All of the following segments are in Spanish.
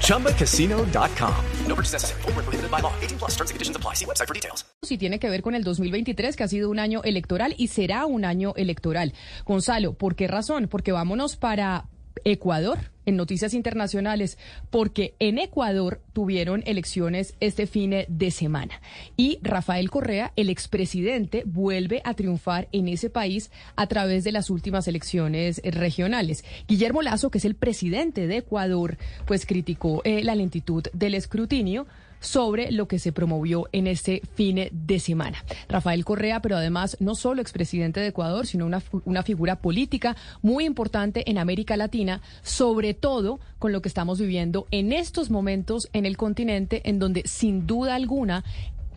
ChumbaCasino.com. No purchase necessary. Full prohibited by law. 18 plus terms and conditions apply. See website for details. Y tiene que ver con el 2023, que ha sido un año electoral y será un año electoral. Gonzalo, ¿por qué razón? Porque vámonos para Ecuador en noticias internacionales porque en Ecuador tuvieron elecciones este fin de semana y Rafael Correa, el expresidente, vuelve a triunfar en ese país a través de las últimas elecciones regionales. Guillermo Lazo, que es el presidente de Ecuador, pues criticó eh, la lentitud del escrutinio sobre lo que se promovió en este fin de semana. Rafael Correa, pero además no solo expresidente de Ecuador, sino una, una figura política muy importante en América Latina, sobre todo con lo que estamos viviendo en estos momentos en el continente, en donde sin duda alguna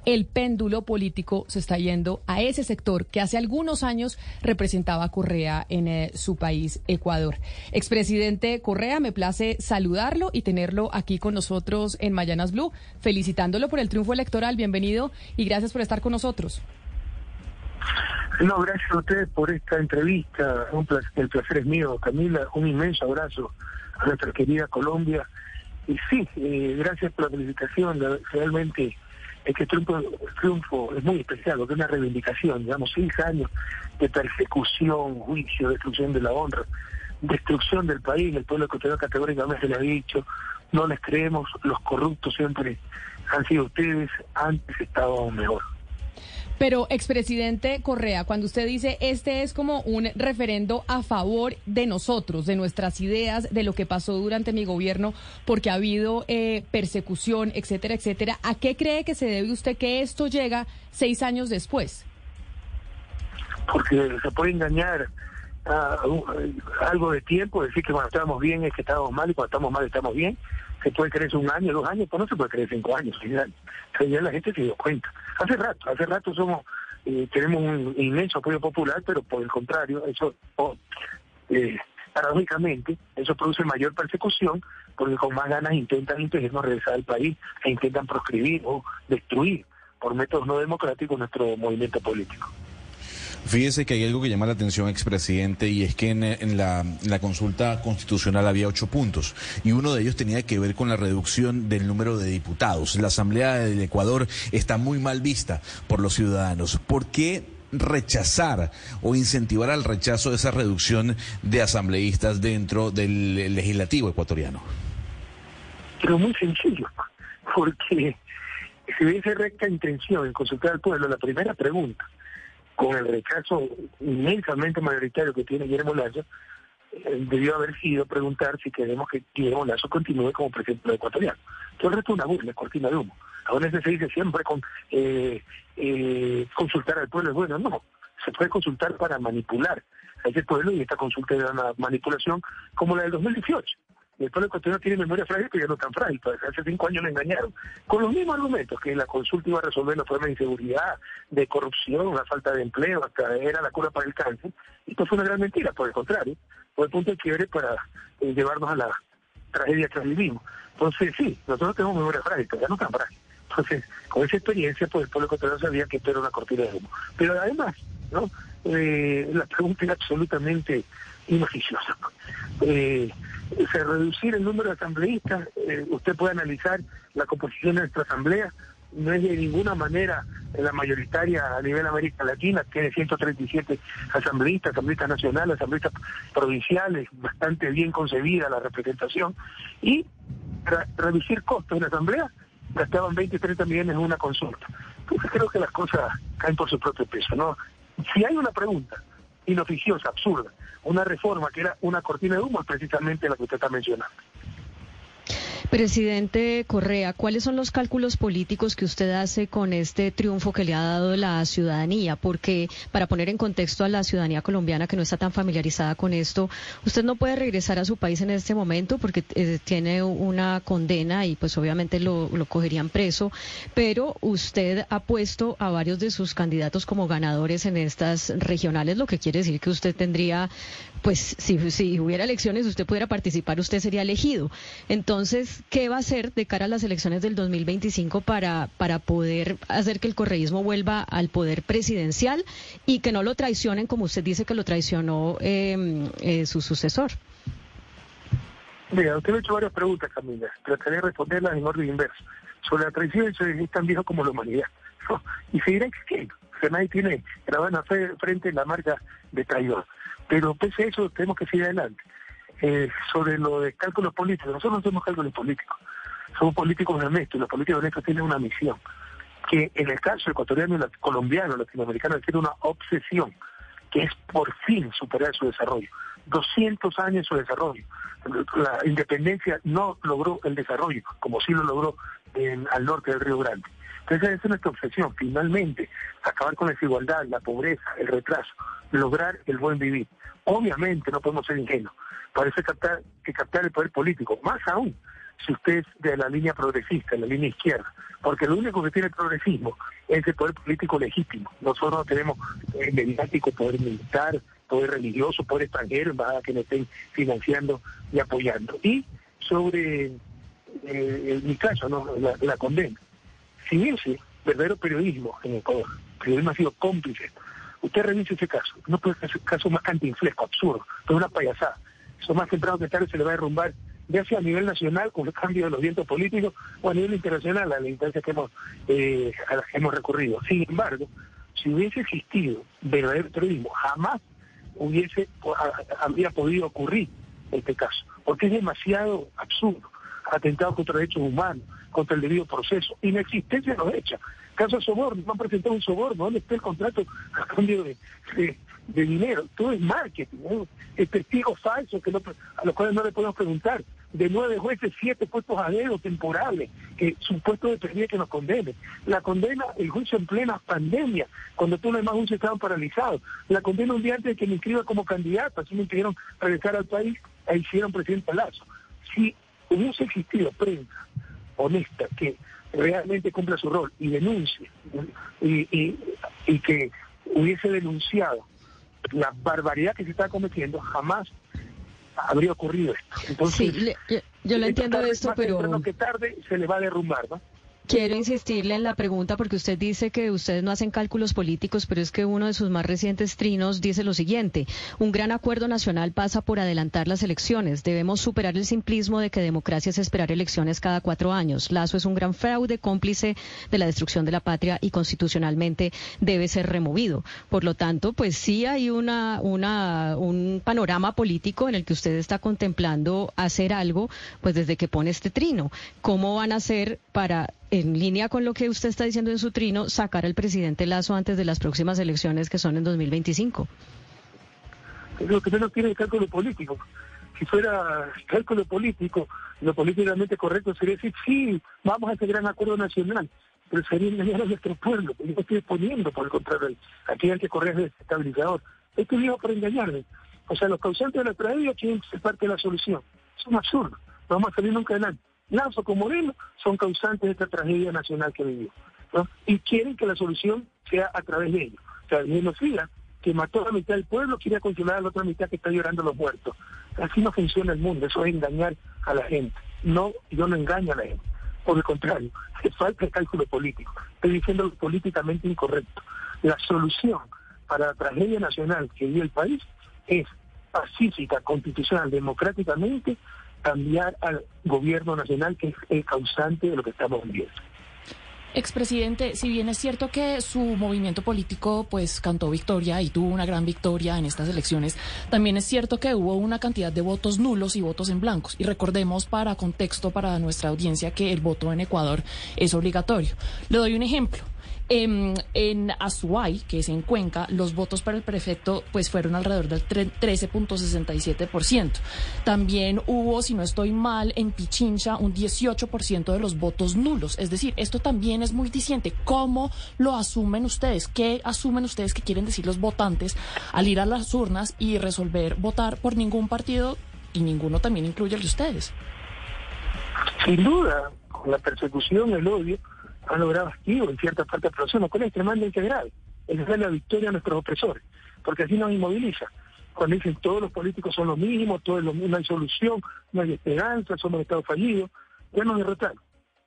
el péndulo político se está yendo a ese sector que hace algunos años representaba Correa en eh, su país, Ecuador. Expresidente Correa, me place saludarlo y tenerlo aquí con nosotros en Mayanas Blue, felicitándolo por el triunfo electoral. Bienvenido y gracias por estar con nosotros. No, gracias a usted por esta entrevista. el placer es mío, Camila. Un inmenso abrazo a nuestra querida Colombia. Y sí, eh, gracias por la felicitación. Realmente este triunfo, triunfo es muy especial, porque es una reivindicación, digamos, seis años de persecución, juicio, destrucción de la honra, destrucción del país, el pueblo ecuatoriano categóricamente le ha dicho, no les creemos, los corruptos siempre han sido ustedes, antes estaba mejor. Pero, expresidente Correa, cuando usted dice este es como un referendo a favor de nosotros, de nuestras ideas, de lo que pasó durante mi gobierno, porque ha habido eh, persecución, etcétera, etcétera, ¿a qué cree que se debe usted que esto llega seis años después? Porque se puede engañar a, algo de tiempo, decir que cuando estamos bien es que estamos mal y cuando estamos mal estamos bien se puede creer un año, dos años, pues no se puede creer cinco años. Ya la gente se dio cuenta. Hace rato, hace rato somos, eh, tenemos un inmenso apoyo popular, pero por el contrario, eso, eh, paradójicamente, eso produce mayor persecución, porque con más ganas intentan impedirnos regresar al país e intentan proscribir o destruir por métodos no democráticos nuestro movimiento político. Fíjese que hay algo que llama la atención, expresidente, y es que en, la, consulta constitucional había ocho puntos, y uno de ellos tenía que ver con la reducción del número de diputados. La Asamblea del Ecuador está muy mal vista por los ciudadanos. ¿Por qué rechazar o incentivar al rechazo de esa reducción de asambleístas dentro del legislativo ecuatoriano? Pero muy sencillo, porque si hubiese recta intención en consultar al pueblo, la primera pregunta con el rechazo inmensamente mayoritario que tiene Guillermo Lazo, eh, debió haber sido preguntar si queremos que Guillermo Lazo continúe como presidente ecuatoriano. Todo el resto es una burla, cortina de humo. Ahora se dice siempre con eh, eh, consultar al pueblo. Bueno, no, se puede consultar para manipular a ese pueblo y esta consulta era una manipulación como la del 2018 el pueblo ecuatoriano tiene memoria frágil, pero ya no tan frágil. Pues, hace cinco años le engañaron. Con los mismos argumentos, que la consulta iba a resolver los problemas de inseguridad, de corrupción, la falta de empleo, hasta era la cura para el cáncer. Esto fue una gran mentira, por el contrario. Fue el punto de quiebre para eh, llevarnos a la tragedia que vivimos. Entonces, sí, nosotros tenemos memoria frágil, pero ya no tan frágil. Entonces, con esa experiencia, pues el pueblo ecuatoriano sabía que esto era una cortina de humo. Pero además, ¿no? Eh, la pregunta es absolutamente inoficiosa. Eh, reducir el número de asambleístas, eh, usted puede analizar la composición de nuestra asamblea, no es de ninguna manera la mayoritaria a nivel América Latina, tiene 137 asambleístas, asambleístas nacionales, asambleístas provinciales, bastante bien concebida la representación, y reducir costos en la asamblea, gastaban 20, 30 millones en una consulta. Entonces creo que las cosas caen por su propio peso, ¿no? Si hay una pregunta inoficiosa, absurda, una reforma que era una cortina de humo, precisamente la que usted está mencionando. Presidente Correa, ¿cuáles son los cálculos políticos que usted hace con este triunfo que le ha dado la ciudadanía? Porque para poner en contexto a la ciudadanía colombiana que no está tan familiarizada con esto, usted no puede regresar a su país en este momento porque eh, tiene una condena y pues obviamente lo, lo cogerían preso, pero usted ha puesto a varios de sus candidatos como ganadores en estas regionales, lo que quiere decir que usted tendría, pues si, hubiera elecciones, usted pudiera participar, usted sería elegido. Entonces, ¿qué va a hacer de cara a las elecciones del 2025 para, para poder hacer que el correísmo vuelva al poder presidencial y que no lo traicionen como usted dice que lo traicionó em, eh, su sucesor? Mira, usted me ha hecho varias preguntas, Camila. Trataré de responderlas en orden inverso. Sobre la traición es tan viejo como la humanidad. Y seguirá existiendo. O nadie tiene grabada frente la marca de traidor. Pero pese a eso, tenemos que seguir adelante. Eh, sobre lo de cálculos políticos. Nosotros no hacemos cálculos políticos, somos políticos honestos y los políticos honestos tienen una misión, que en el caso ecuatoriano y colombiano, latinoamericano, tiene una obsesión, que es por fin superar su desarrollo. 200 años su desarrollo. La independencia no logró el desarrollo, como sí lo logró al norte del Río Grande. Entonces esa es nuestra obsesión, finalmente, acabar con la desigualdad, la pobreza, el retraso, lograr el buen vivir. Obviamente no podemos ser ingenuos, parece captar, que captar el poder político, más aún si usted es de la línea progresista, de la línea izquierda, porque lo único que tiene el progresismo es el poder político legítimo. Nosotros no tenemos poder mediático, poder militar, poder religioso, poder extranjero, para que nos estén financiando y apoyando. Y sobre eh, mi caso, ¿no? la, condena. Sin ese verdadero periodismo en Ecuador, periodismo ha sido cómplice. Usted revise ese caso, no puede ser un caso más cantinflesco, absurdo, es una payasada. Eso más temprano que tarde se le va a derrumbar, ya sea a nivel nacional con el cambio de los vientos políticos o a nivel internacional a la instancia que hemos, eh, a las que hemos recurrido. Sin embargo, si hubiese existido verdadero periodismo, jamás hubiese habría podido ocurrir este caso, porque es demasiado absurdo, atentado contra derechos humanos, contra el debido proceso, inexistencia los hechos. Caso de soborno, no han presentado un soborno, ¿dónde está el contrato a cambio de, dinero, todo es marketing, el testigo falso que a los cuales no le podemos preguntar. De nueve jueces, siete puestos a dedo temporales, que supuesto dependía que nos condene. La condena, el juicio en plena pandemia, cuando todos los demás juicios estaban paralizados. La condena un día antes de que me inscriba como candidato, así me impidieron regresar al país e hicieron presidente Lazo. Si hubiese existido prensa honesta que realmente cumpla su rol y denuncie y, y que hubiese denunciado la barbaridad que se está cometiendo, jamás habría ocurrido esto. Entonces, sí, yo, lo entiendo de esto, pero... que tarde se le va a derrumbar, ¿no? Quiero insistirle en la pregunta porque usted dice que ustedes no hacen cálculos políticos, pero es que uno de sus más recientes trinos dice lo siguiente, un gran acuerdo nacional pasa por adelantar las elecciones, debemos superar el simplismo de que democracia es esperar elecciones cada cuatro años. Lazo es un gran fraude, cómplice de la destrucción de la patria y constitucionalmente debe ser removido. Por lo tanto, pues sí hay una, una, un panorama político en el que usted está contemplando hacer algo, pues desde que pone este trino. ¿Cómo van a hacer para en línea con lo que usted está diciendo en su trino, sacar al presidente Lazo antes de las próximas elecciones que son en 2025? Lo que menos tiene el cálculo político. Si fuera cálculo político, lo políticamente correcto sería decir, sí, vamos a ese gran acuerdo nacional, pero sería engañar a nuestro pueblo. Yo estoy poniendo, por el contrario, aquí hay que correr el estabilizador. Esto dijo para engañarme. O sea, los causantes de la tragedia quieren ser parte de la solución. Es un absurdo. No vamos a salir nunca adelante. Lazo como Moreno son causantes de esta tragedia nacional que vivió. Y quieren que la solución sea a través de ellos. O sea, el genocida que mató a la mitad del pueblo quiere controlar a la otra mitad que está llorando a los muertos. Así no funciona el mundo, eso es engañar a la gente. No, yo no engaño a la gente. Por el contrario, es falta de cálculo político. Estoy diciendo lo políticamente incorrecto. La solución para la tragedia nacional que vive el país es pacífica, constitucional, democráticamente, cambiar al gobierno nacional que es el causante de lo que estamos viviendo. Expresidente, si bien es cierto que su movimiento político pues cantó victoria y tuvo una gran victoria en estas elecciones, también es cierto que hubo una cantidad de votos nulos y votos en blancos. Y recordemos para contexto para nuestra audiencia que el voto en Ecuador es obligatorio. Le doy un ejemplo. En, en Azuay, que es en Cuenca, los votos para el prefecto pues fueron alrededor del 13.67%. También hubo, si no estoy mal, en Pichincha un 18% de los votos nulos. Es decir, esto también es muy diciente. ¿Cómo lo asumen ustedes? ¿Qué asumen ustedes que quieren decir los votantes al ir a las urnas y resolver votar por ningún partido y ninguno también incluye el de ustedes? Sin duda, con la persecución, el odio, han logrado activo en cierta parte de la población, lo cual es extremadamente grave. Es dar la victoria a nuestros opresores, porque así nos inmoviliza. Cuando dicen todos los políticos son los mismos, todo es lo mismo, no hay solución, no hay esperanza, somos Estado fallido, ya nos derrotaron.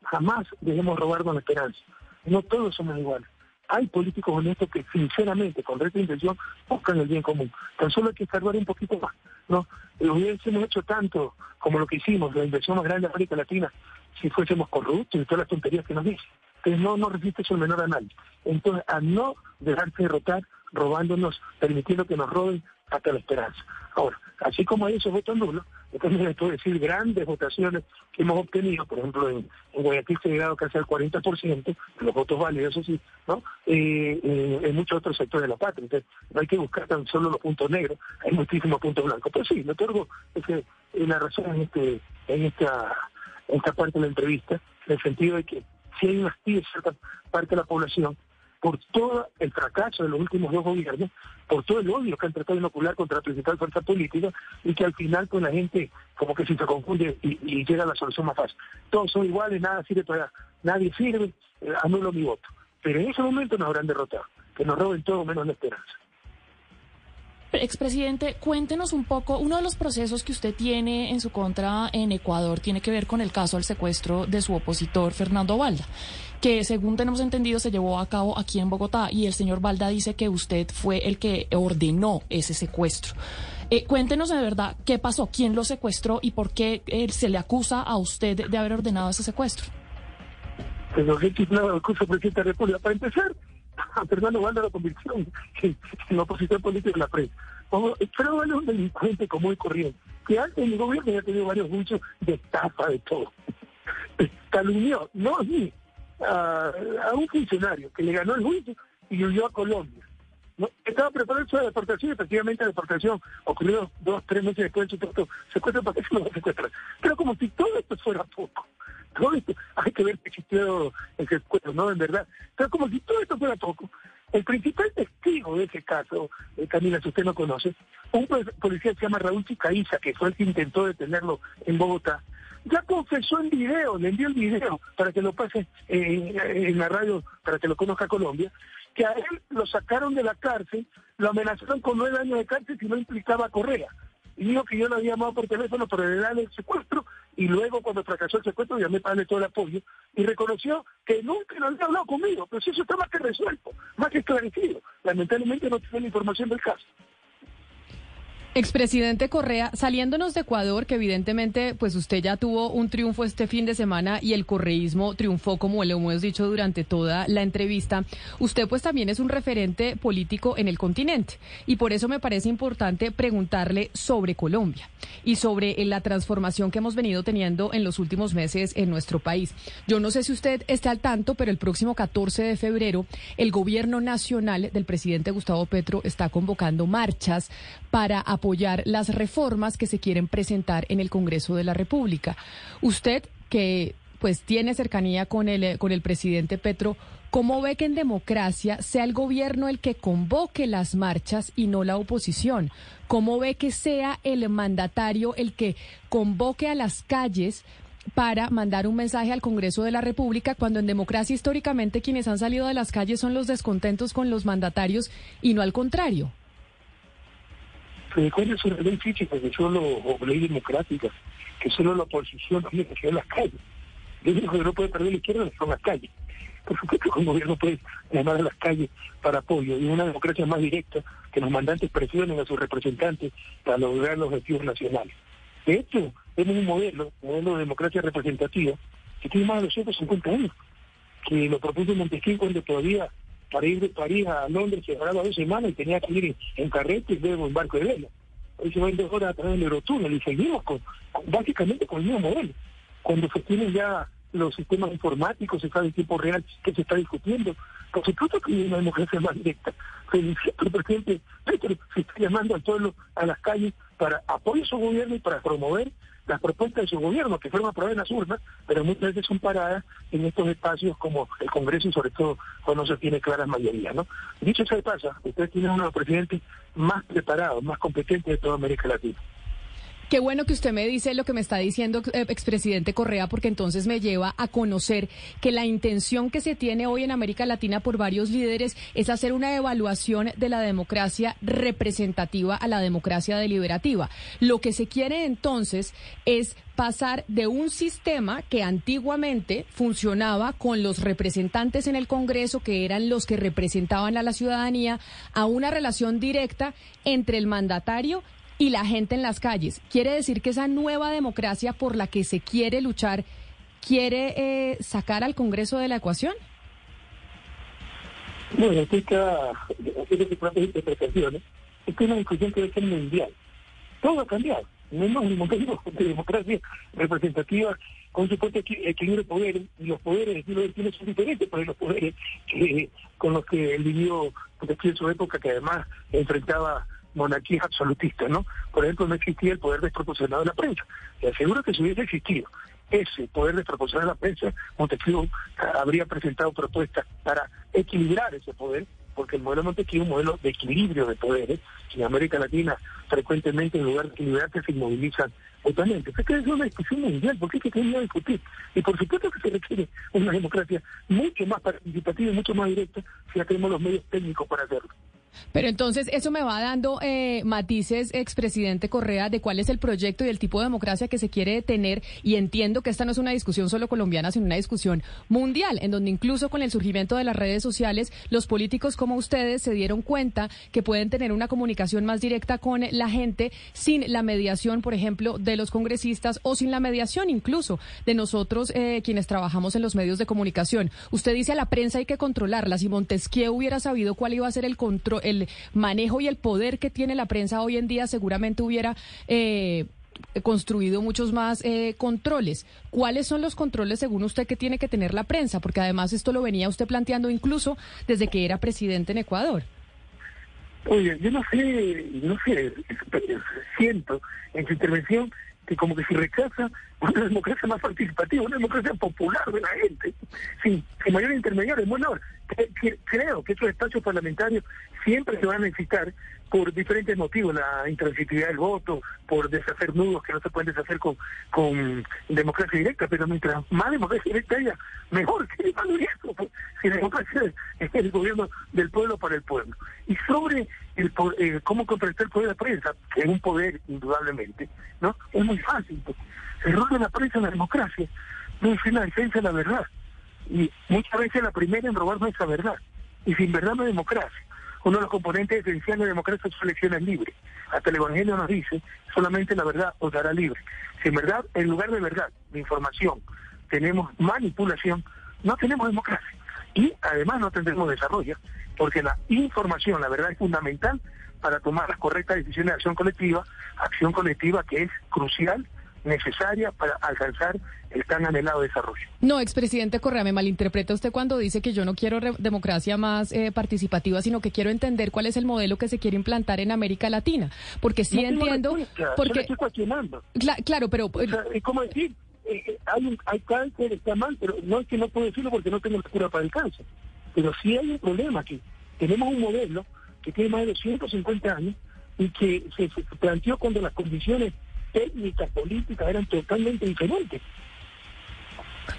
Jamás dejemos robarnos la esperanza. No todos somos iguales. Hay políticos honestos que sinceramente, con recta intención, buscan el bien común. Tan solo hay que salvar un poquito más. ¿no? Hubiésemos hecho tanto como lo que hicimos, la inversión más grande de América Latina, si fuésemos corruptos y todas las tonterías que nos dicen. Entonces no, no resiste el menor a nadie. Entonces, a no dejarse derrotar, robándonos, permitiendo que nos roben hasta la esperanza. Ahora, así como hay esos votos nulos, también les puedo decir grandes votaciones que hemos obtenido, por ejemplo, en, Guayaquil se ha llegado casi al 40%, de los votos válidos, eso sí, ¿no? Eh, eh, en muchos otros sectores de la patria. Entonces, no hay que buscar tan solo los puntos negros, hay muchísimos puntos blancos. Pero sí, me otorgo es la razón en, este, en esta, en esta parte de la entrevista, en el sentido de que si hay una cierta parte de la población por todo el fracaso de los últimos dos gobiernos, por todo el odio que han tratado de inocular contra la principal fuerza política y que al final con la gente como que si se confunde y, llega a la solución más fácil. Todos son iguales, nada sirve todavía, nadie sirve, eh, anulo mi voto. Pero en ese momento nos habrán derrotado, que nos roben todo menos la esperanza. Expresidente, cuéntenos un poco, uno de los procesos que usted tiene en su contra en Ecuador tiene que ver con el caso del secuestro de su opositor Fernando Valda, que según tenemos entendido se llevó a cabo aquí en Bogotá y el señor Valda dice que usted fue el que ordenó ese secuestro. Eh, cuéntenos de verdad qué pasó, quién lo secuestró y por qué eh, se le acusa a usted de haber ordenado ese secuestro. Pues presidente de la República. Para empezar, a Fernando Valda lo convirtió en, en opositor político de la prensa. Valda es un delincuente común y corriente, que antes en el gobierno ya tenido varios juicios de estafa, de todo. Calumnió, no a mí, a, un funcionario que le ganó el juicio y huyó a Colombia. ¿no? Estaba preparado su deportación y efectivamente la deportación ocurrió dos, tres meses después de su secuestro. Secuestro para que se lo secuestrar. Pero como si todo esto fuera poco todo esto, hay que ver que existió el secuestro, ¿no? En verdad. Pero como si todo esto fuera poco, el principal testigo de ese caso, eh, Camila, si usted no conoce, un policía que se llama Raúl Chicaiza, que fue el que intentó detenerlo en Bogotá, ya confesó en video, le envió el video para que lo pase en la radio, para que lo conozca Colombia, que a él lo sacaron de la cárcel, lo amenazaron con nueve años de cárcel si no implicaba Correa y dijo que yo lo había llamado por teléfono para darle el secuestro y luego cuando fracasó el secuestro llamé para darle todo el apoyo y reconoció que nunca no había hablado conmigo, pero si eso está más que resuelto, más que esclarecido. Lamentablemente no tiene la información del caso. Expresidente Correa, saliéndonos de Ecuador, que evidentemente pues usted ya tuvo un triunfo este fin de semana y el correísmo triunfó, como le hemos dicho durante toda la entrevista, usted pues también es un referente político en el continente y por eso me parece importante preguntarle sobre Colombia y sobre eh, la transformación que hemos venido teniendo en los últimos meses en nuestro país. Yo no sé si usted está al tanto, pero el próximo 14 de febrero el gobierno nacional del presidente Gustavo Petro está convocando marchas para apoyar las reformas que se quieren presentar en el Congreso de la República. Usted, que pues tiene cercanía con el, con el presidente Petro, ¿cómo ve que en democracia sea el gobierno el que convoque las marchas y no la oposición? ¿Cómo ve que sea el mandatario el que convoque a las calles para mandar un mensaje al Congreso de la República cuando en democracia históricamente quienes han salido de las calles son los descontentos con los mandatarios y no al contrario? ¿Cuál es una ley física que solo, o ley democrática, que solo la oposición tiene que ser las calles? Yo digo que no puede perder la izquierda son las calles. Por supuesto que un gobierno puede llamar a las calles para apoyo y una democracia más directa que los mandantes presionen a sus representantes para lograr los objetivos nacionales. De hecho, tenemos un modelo, un modelo de democracia representativa, que tiene más de 250 años, que lo propuso Montesquieu cuando todavía para ir de París a Londres se ganaba dos semanas y tenía que ir en carrete y luego en barco de vela. Hoy se va en horas a través del Eurotúnel y seguimos con, básicamente con el mismo modelo. Cuando se tienen ya los sistemas informáticos, se sabe en tiempo real que se está discutiendo. Por supuesto que hay una democracia más directa. Felicito al presidente Petro, se está llamando al pueblo a las calles para apoyar su gobierno y para promover las propuestas de su gobierno, que fueron aprobadas en las urnas, pero muchas veces son paradas en estos espacios como el Congreso y sobre todo cuando se tiene claras mayorías. ¿no? Dicho sea de pasa, ustedes tienen uno de los presidentes más preparados, más competentes de toda América Latina. Qué bueno que usted me dice lo que me está diciendo eh, expresidente Correa, porque entonces me lleva a conocer que la intención que se tiene hoy en América Latina por varios líderes es hacer una evaluación de la democracia representativa a la democracia deliberativa. Lo que se quiere entonces es pasar de un sistema que antiguamente funcionaba con los representantes en el Congreso, que eran los que representaban a la ciudadanía, a una relación directa entre el mandatario y la gente en las calles. ¿Quiere decir que esa nueva democracia por la que se quiere luchar quiere eh, sacar al Congreso de la ecuación? Está haciendo sus propias interpretaciones. Es que una discusión que debe ser mundial. Todo ha cambiado. Menos el modelo de democracia representativa con su propio equilibrio de poderes. Y los poderes de siglo XXI son diferentes por los poderes que, con los que él vivió en su época, que además enfrentaba monarquías absolutistas, ¿no? Por ejemplo, no existía el poder desproporcionado de la prensa. Y aseguro que si hubiese existido ese poder desproporcionado de la prensa, Montesquieu habría presentado propuestas para equilibrar ese poder, porque el modelo de Montesquieu es un modelo de equilibrio de poderes. En América Latina, frecuentemente, en lugar de equilibrarse, se inmovilizan totalmente. Es que es una discusión mundial, porque es que tenía que discutir. Y por supuesto que se requiere una democracia mucho más participativa y mucho más directa si ya tenemos los medios técnicos para hacerlo. Pero entonces eso me va dando eh, matices, expresidente Correa, de cuál es el proyecto y el tipo de democracia que se quiere tener. Y entiendo que esta no es una discusión solo colombiana, sino una discusión mundial, en donde incluso con el surgimiento de las redes sociales, los políticos como ustedes se dieron cuenta que pueden tener una comunicación más directa con la gente sin la mediación, por ejemplo, de los congresistas o sin la mediación incluso de nosotros eh, quienes trabajamos en los medios de comunicación. Usted dice a la prensa hay que controlarla. Si Montesquieu hubiera sabido cuál iba a ser el control el manejo y el poder que tiene la prensa hoy en día seguramente hubiera eh, construido muchos más eh, controles. ¿Cuáles son los controles según usted que tiene que tener la prensa? Porque además esto lo venía usted planteando incluso desde que era presidente en Ecuador. Oye, yo no sé, no sé, siento en su intervención que como que se rechaza una democracia más participativa, una democracia popular de la gente, sin, mayor intermediario. Bueno, creo que esos espacios parlamentarios siempre se van a necesitar por diferentes motivos, la intransitividad del voto, por deshacer nudos que no se pueden deshacer con, con democracia directa, pero mientras más democracia directa haya, mejor que pues, si la democracia es el gobierno del pueblo para el pueblo. Y sobre el, eh, cómo contrastar el poder de la prensa, que es un poder indudablemente, ¿no? Es muy fácil. Pues. El rol de la prensa en la democracia no es la defensa de la verdad. Y muchas veces la primera en robar nuestra verdad. Y sin verdad no hay democracia uno de los componentes esenciales de la democracia son elecciones libres. Hasta el Evangelio nos dice, solamente la verdad os dará libre. Si en verdad, en lugar de verdad, de información, tenemos manipulación, no tenemos democracia. Y además no tendremos desarrollo, porque la información, la verdad, es fundamental para tomar las correctas decisiones de acción colectiva, acción colectiva que es crucial necesaria para alcanzar el tan anhelado desarrollo. No, expresidente Correa, me malinterpreta usted cuando dice que yo no quiero democracia más eh, participativa, sino que quiero entender cuál es el modelo que se quiere implantar en América Latina. Porque sí entiendo... porque estoy cuestionando. claro, pero... es como decir, eh, eh, hay, un, hay cáncer, está mal, pero no es que no puedo decirlo porque no tengo la cura para el cáncer. Pero sí hay un problema aquí. Tenemos un modelo que tiene más de 250 años y que se planteó cuando las condiciones técnicas políticas eran totalmente diferentes.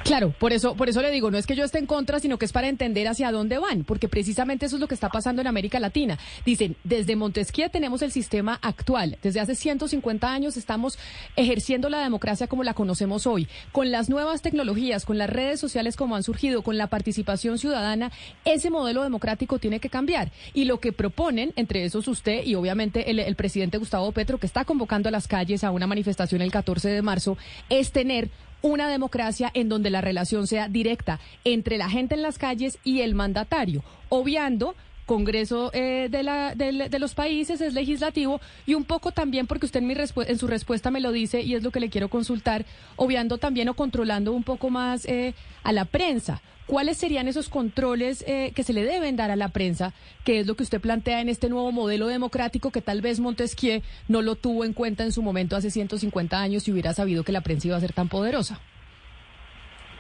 Claro, por eso, por eso le digo, no es que yo esté en contra, sino que es para entender hacia dónde van, porque precisamente eso es lo que está pasando en América Latina. Dicen, desde Montesquieu tenemos el sistema actual, desde hace 150 años estamos ejerciendo la democracia como la conocemos hoy, con las nuevas tecnologías, con las redes sociales como han surgido, con la participación ciudadana, ese modelo democrático tiene que cambiar. Y lo que proponen, entre esos usted y obviamente el, el presidente Gustavo Petro, que está convocando a las calles a una manifestación el 14 de marzo, es tener una democracia en donde la relación sea directa entre la gente en las calles y el mandatario, obviando Congreso eh, de, la, de, los países, es legislativo, y un poco también porque usted en, mi en su respuesta me lo dice y es lo que le quiero consultar, obviando también o controlando un poco más eh, a la prensa. ¿Cuáles serían esos controles eh, que se le deben dar a la prensa, que es lo que usted plantea en este nuevo modelo democrático que tal vez Montesquieu no lo tuvo en cuenta en su momento hace 150 años si hubiera sabido que la prensa iba a ser tan poderosa?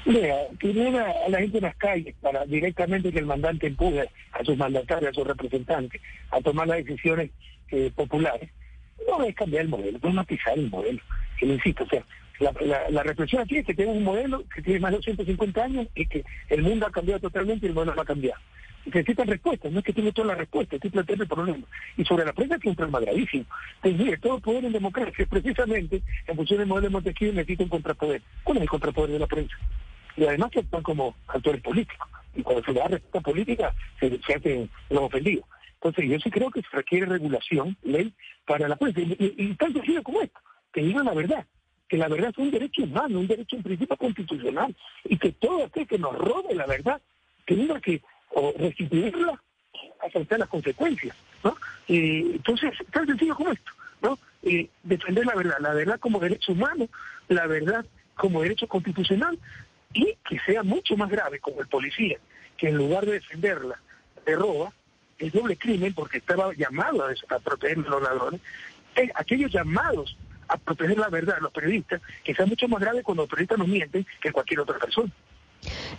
Mira, primero a la gente en las calles para directamente que el mandante empuje a sus mandatarios, a sus representantes, a tomar las decisiones eh, populares. No es cambiar el modelo, no es matizar el modelo. Que insisto, o sea, la, la, reflexión aquí es que tenemos un modelo que tiene más de 150 años y que el mundo ha cambiado totalmente y el modelo va a cambiar. Necesitan respuestas, no es que tiene toda la respuesta, estoy planteando el problema. Y sobre la prensa es un problema gravísimo. Pues mire, todo poder en democracia, precisamente, en función del modelo de Montesquieu, necesita un contrapoder. ¿Cuál es el contrapoder de la prensa? Y además que actúan como actores políticos. Y cuando se le da respuesta política, se, se hacen los ofendidos. Entonces, yo sí creo que se requiere regulación, ley, para la prensa. Y, y tan sencillo como esto, que digan la verdad que la verdad es un derecho humano, un derecho en principio constitucional, y que todo aquel que nos robe la verdad tenga que o restituirla a las consecuencias, ¿no? entonces, tan sencillo como esto, ¿no? defender la verdad, la verdad como derecho humano, la verdad como derecho constitucional, y que sea mucho más grave como el policía, que en lugar de defenderla, te roba, el doble crimen, porque estaba llamado a, proteger a los ladrones, eh, aquellos llamados a proteger la verdad a los periodistas, que sea mucho más grave cuando los periodistas nos mienten que cualquier otra persona.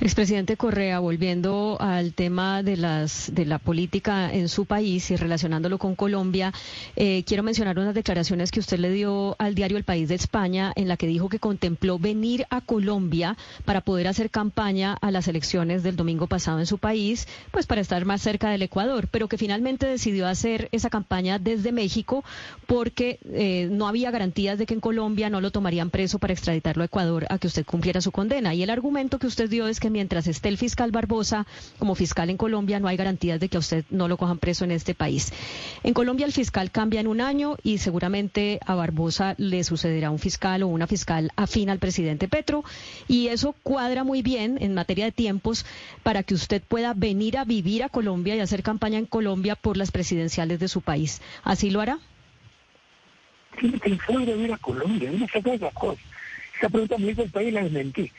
Expresidente Correa, volviendo al tema de las de la política en su país y relacionándolo con Colombia, eh, quiero mencionar unas declaraciones que usted le dio al diario El País de España, en la que dijo que contempló venir a Colombia para poder hacer campaña a las elecciones del domingo pasado en su país, pues para estar más cerca del Ecuador, pero que finalmente decidió hacer esa campaña desde México porque eh, no había garantías de que en Colombia no lo tomarían preso para extraditarlo a Ecuador a que usted cumpliera su condena. Y el argumento que usted es que mientras esté el fiscal Barbosa como fiscal en Colombia, no hay garantías de que usted no lo cojan preso en este país. En Colombia el fiscal cambia en un año y seguramente a Barbosa le sucederá un fiscal o una fiscal afín al presidente Petro y eso cuadra muy bien en materia de tiempos para que usted pueda venir a vivir a Colombia y hacer campaña en Colombia por las presidenciales de su país. ¿Así lo hará? Tiene que ir a Colombia, una cosa. Esa pregunta me hizo el país y la desmentí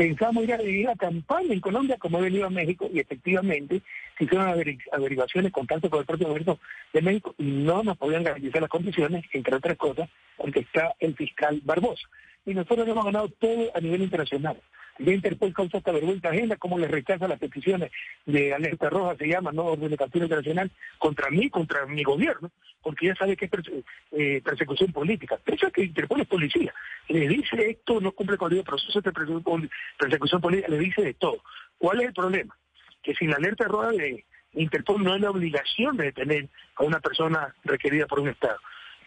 pensamos ir a vivir a campaña en Colombia como he venido a México y efectivamente se hicieron averiguaciones con tanto con el propio gobierno de México y no nos podían garantizar las condiciones, entre otras cosas, porque está el fiscal Barbosa. Y nosotros hemos ganado todo a nivel internacional. Ya Interpol causa esta vergüenza ajena, como le rechaza las peticiones de alerta roja, se llama, ¿no? Orden de captura internacional, contra mí, contra mi gobierno, porque ya sabe que es eh, persecución política. Pero que Interpol es policía. Le dice esto, no cumple con el proceso de persecución política, le dice de todo. ¿Cuál es el problema? Que sin la alerta roja de Interpol no hay la obligación de detener a una persona requerida por un Estado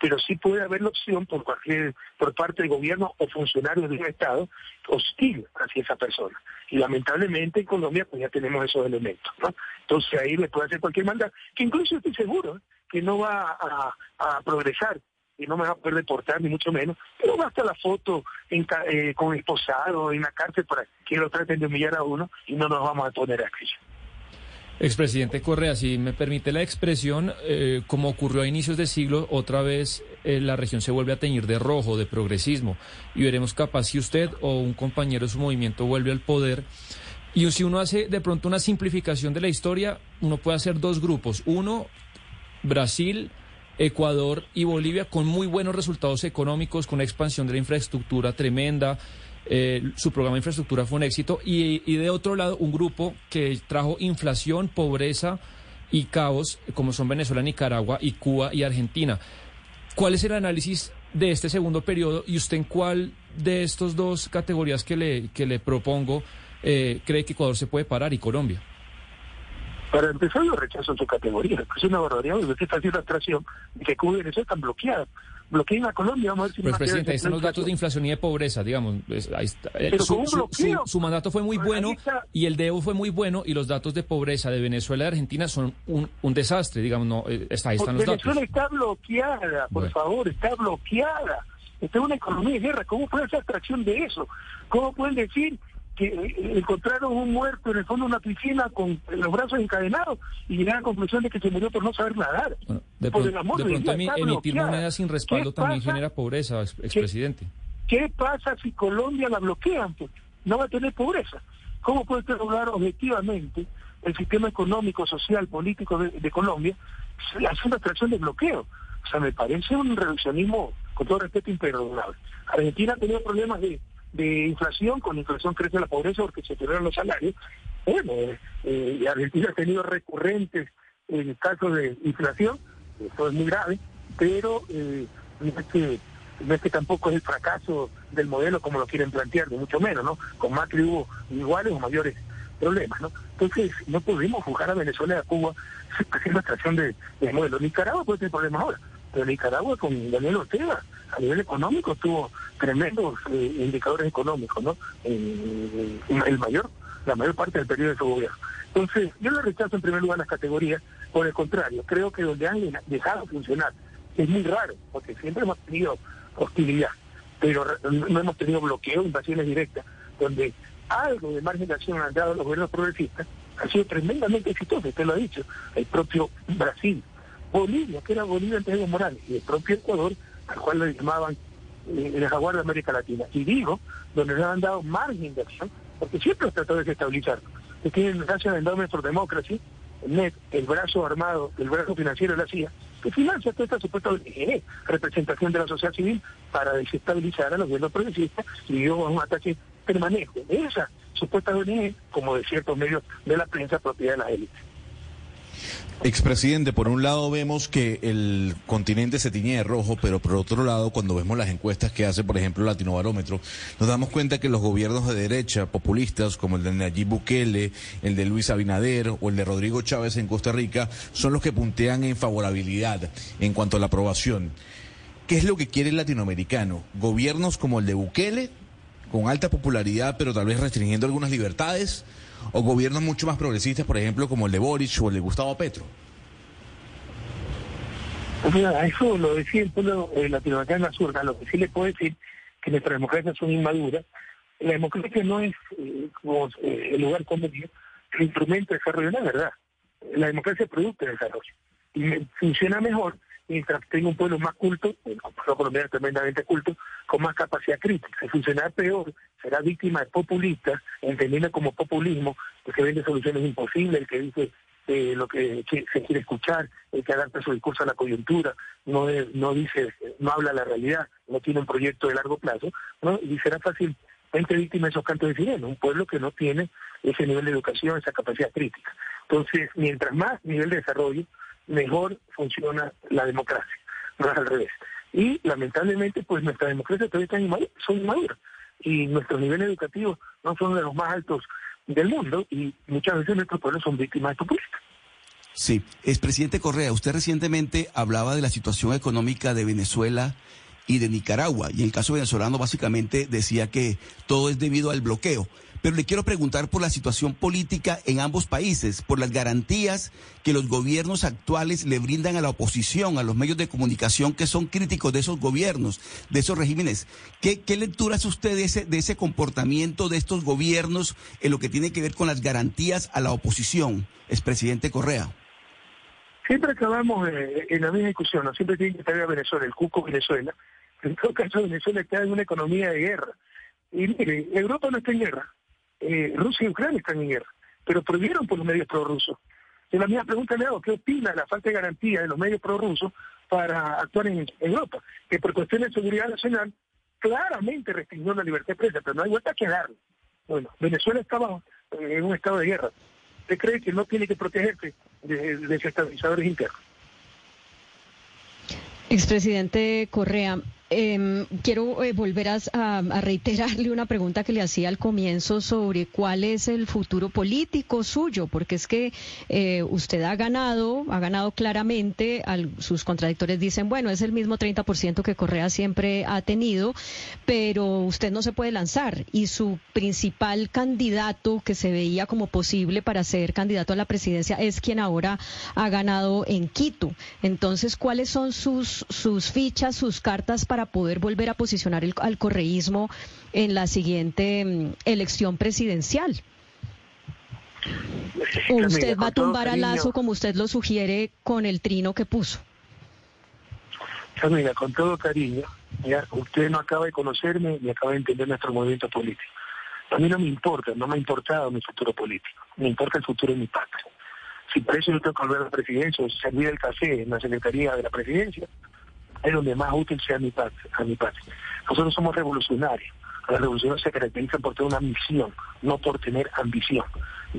pero sí puede haber la opción por cualquier, por parte del gobierno o funcionarios de un Estado hostil hacia esa persona. Y lamentablemente en Colombia pues ya tenemos esos elementos, ¿no? Entonces ahí le puede hacer cualquier maldad, que incluso estoy seguro ¿eh? que no va a, progresar y no me va a poder deportar, ni mucho menos, pero basta la foto en, eh, con esposado en la cárcel para que lo traten de humillar a uno y no nos vamos a poner a aquello. Expresidente Correa, si me permite la expresión, eh, como ocurrió a inicios de siglo, otra vez eh, la región se vuelve a teñir de rojo, de progresismo, y veremos capaz si usted o un compañero de su movimiento vuelve al poder. Y si uno hace de pronto una simplificación de la historia, uno puede hacer dos grupos. Uno, Brasil, Ecuador y Bolivia, con muy buenos resultados económicos, con una expansión de la infraestructura tremenda, eh, su programa de infraestructura fue un éxito y, de otro lado un grupo que trajo inflación, pobreza y caos, como son Venezuela, Nicaragua y Cuba y Argentina. ¿Cuál es el análisis de este segundo periodo y usted en cuál de estas dos categorías que le, que le propongo eh, cree que Ecuador se puede parar y Colombia? Para empezar, yo rechazo su categoría. Es una barbaridad. Usted está haciendo abstracción de que Cuba y Venezuela están bloqueadas bloqueen a Colombia, vamos a ver si... Pues presidente, ahí están los datos de inflación y de pobreza, digamos. ahí está. Eh, su, mandato fue muy bueno y el de Evo fue muy bueno y los datos de pobreza de Venezuela y Argentina son un, un desastre, digamos, no, eh, está, ahí están los Venezuela está bloqueada, por favor, está bloqueada. Esta es una economía de guerra, ¿cómo puede hacer abstracción de eso? ¿Cómo pueden decir que encontraron un muerto en el fondo de una piscina con los brazos encadenados y llegaron a la conclusión de que se murió por no saber nadar. de, Por pronto, el amor de de pronto mí está emitir moneda sin respaldo ¿Qué también pasa? genera pobreza, ex- expresidente. ¿Qué pasa si Colombia la bloquean? Pues no va a tener pobreza. ¿Cómo puede usted lograr objetivamente el sistema económico, social, político de, de Colombia haciendo extracción de bloqueo? O sea, me parece un reduccionismo, con todo respeto, imperdonable. Argentina ha tenido problemas de, de inflación, con inflación crece la pobreza porque se deterioran los salarios. Bueno, eh, Argentina ha tenido recurrentes eh, casos de inflación, eso es muy grave, pero eh, no es que no es que tampoco es el fracaso del modelo como lo quieren plantear, ni mucho menos, ¿no? Con Macri hubo iguales o mayores problemas, ¿no? Entonces, no pudimos juzgar a Venezuela y a Cuba haciendo extracción de, de modelo. Nicaragua puede tener problemas ahora, pero Nicaragua con Daniel Ortega, a nivel económico, tuvo tremendos eh, indicadores económicos, ¿no? El mayor, la mayor parte del periodo de su gobierno. Entonces, yo le rechazo en primer lugar las categorías, por el contrario, creo que donde han dejado funcionar es muy raro, porque siempre hemos tenido hostilidad, pero no hemos tenido bloqueo, invasiones directas, donde algo de margen de acción han dado los gobiernos progresistas, ha sido tremendamente exitoso, usted lo ha dicho, el propio Brasil, Bolivia, que era Bolivia antes Evo Morales, y el propio Ecuador, al cual le llamaban eh, el jaguar de América Latina. Y digo, donde le han dado margen de acción, porque siempre han tratado de tienen, gracias al Endowment for Democracy, el NET, el brazo armado, el brazo financiero de la CIA, que financia toda esta supuesta representación de la sociedad civil para desestabilizar a los gobiernos progresistas y dio un ataque permanente de esa supuesta ONG, como de ciertos medios de la prensa propiedad de las élites. Expresidente, por un lado vemos que el continente se tiñe de rojo, pero por otro lado, cuando vemos las encuestas que hace, por ejemplo, Latinobarómetro, nos damos cuenta que los gobiernos de derecha, populistas, como el de Nayib Bukele, el de Luis Abinader o el de Rodrigo Chávez en Costa Rica, son los que puntean en favorabilidad en cuanto a la aprobación. ¿Qué es lo que quiere el latinoamericano? ¿Gobiernos como el de Bukele, con alta popularidad, pero tal vez restringiendo algunas libertades? ¿O gobiernos mucho más progresistas, por ejemplo, como el de Boric o el de Gustavo Petro? O sea, eso lo decía el pueblo eh, latinoamericano azurda, lo que sí le puedo decir que nuestras democracias son inmaduras. La democracia no es eh, como eh, el lugar común, el instrumento de desarrollo, es verdad. La democracia de desarrollo. Y funciona mejor mientras tenga un pueblo más culto, el pueblo colombiano es tremendamente culto, con más capacidad crítica. Si funcionará peor, será víctima de populistas, entendiendo como populismo, el que vende soluciones imposibles, el que dice eh, lo que, se quiere escuchar, el que adapta su discurso a la coyuntura, no, es- no dice, no habla la realidad, no tiene un proyecto de largo plazo, ¿no? y será fácilmente víctima de esos cantos de sirena, un pueblo que no tiene ese nivel de educación, esa capacidad crítica. Entonces, mientras más nivel de desarrollo, mejor funciona la democracia, no es al revés. Y lamentablemente, pues nuestras democracias todavía están inmaduras, son inmaduras, y nuestros niveles educativos no son de los más altos del mundo, y muchas veces nuestros pueblos son víctimas de populistas. Sí, expresidente Correa, usted recientemente hablaba de la situación económica de Venezuela y de Nicaragua, y en el caso venezolano básicamente decía que todo es debido al bloqueo. Pero le quiero preguntar por la situación política en ambos países, por las garantías que los gobiernos actuales le brindan a la oposición, a los medios de comunicación que son críticos de esos gobiernos, de esos regímenes. ¿Qué, qué lectura hace usted de ese, de ese comportamiento de estos gobiernos en lo que tiene que ver con las garantías a la oposición, expresidente Correa? Siempre acabamos eh, en la misma discusión, siempre tiene que estar a Venezuela, el cuco Venezuela. En todo caso, Venezuela está en una economía de guerra. Y mire, Europa no está en guerra, eh, Rusia y Ucrania están en guerra, pero prohibieron por los medios prorrusos. Y la misma pregunta le hago, ¿qué opina la falta de garantía de los medios prorrusos para actuar en Europa? Que por cuestiones de seguridad nacional claramente restringió la libertad de prensa, pero no hay vuelta que darle. Bueno, Venezuela estaba eh, en un estado de guerra. ¿Usted cree que no tiene que protegerse de, de desestabilizadores internos? Expresidente Correa, eh, quiero volver a, reiterarle una pregunta que le hacía al comienzo sobre cuál es el futuro político suyo, porque es que eh, usted ha ganado, ha ganado claramente, al, sus contradictores dicen, bueno, es el mismo 30% que Correa siempre ha tenido, pero usted no se puede lanzar y su principal candidato que se veía como posible para ser candidato a la presidencia es quien ahora ha ganado en Quito. Entonces, ¿cuáles son sus, sus fichas, sus cartas para para poder volver a posicionar el, al correísmo en la siguiente mm, elección presidencial? ¿O usted va a tumbar a Lazo como usted lo sugiere con el trino que puso? Camila, con todo cariño, ya, usted no acaba de conocerme ni acaba de entender nuestro movimiento político. A mí no me importa, no me ha importado mi futuro político, me importa el futuro de mi patria. Si por eso yo tengo que volver a la presidencia o servir el café en la Secretaría de la Presidencia, es donde más útil sea mi patria, a mi patria. Nosotros somos revolucionarios. La revolución se caracteriza por tener una misión, no por tener ambición.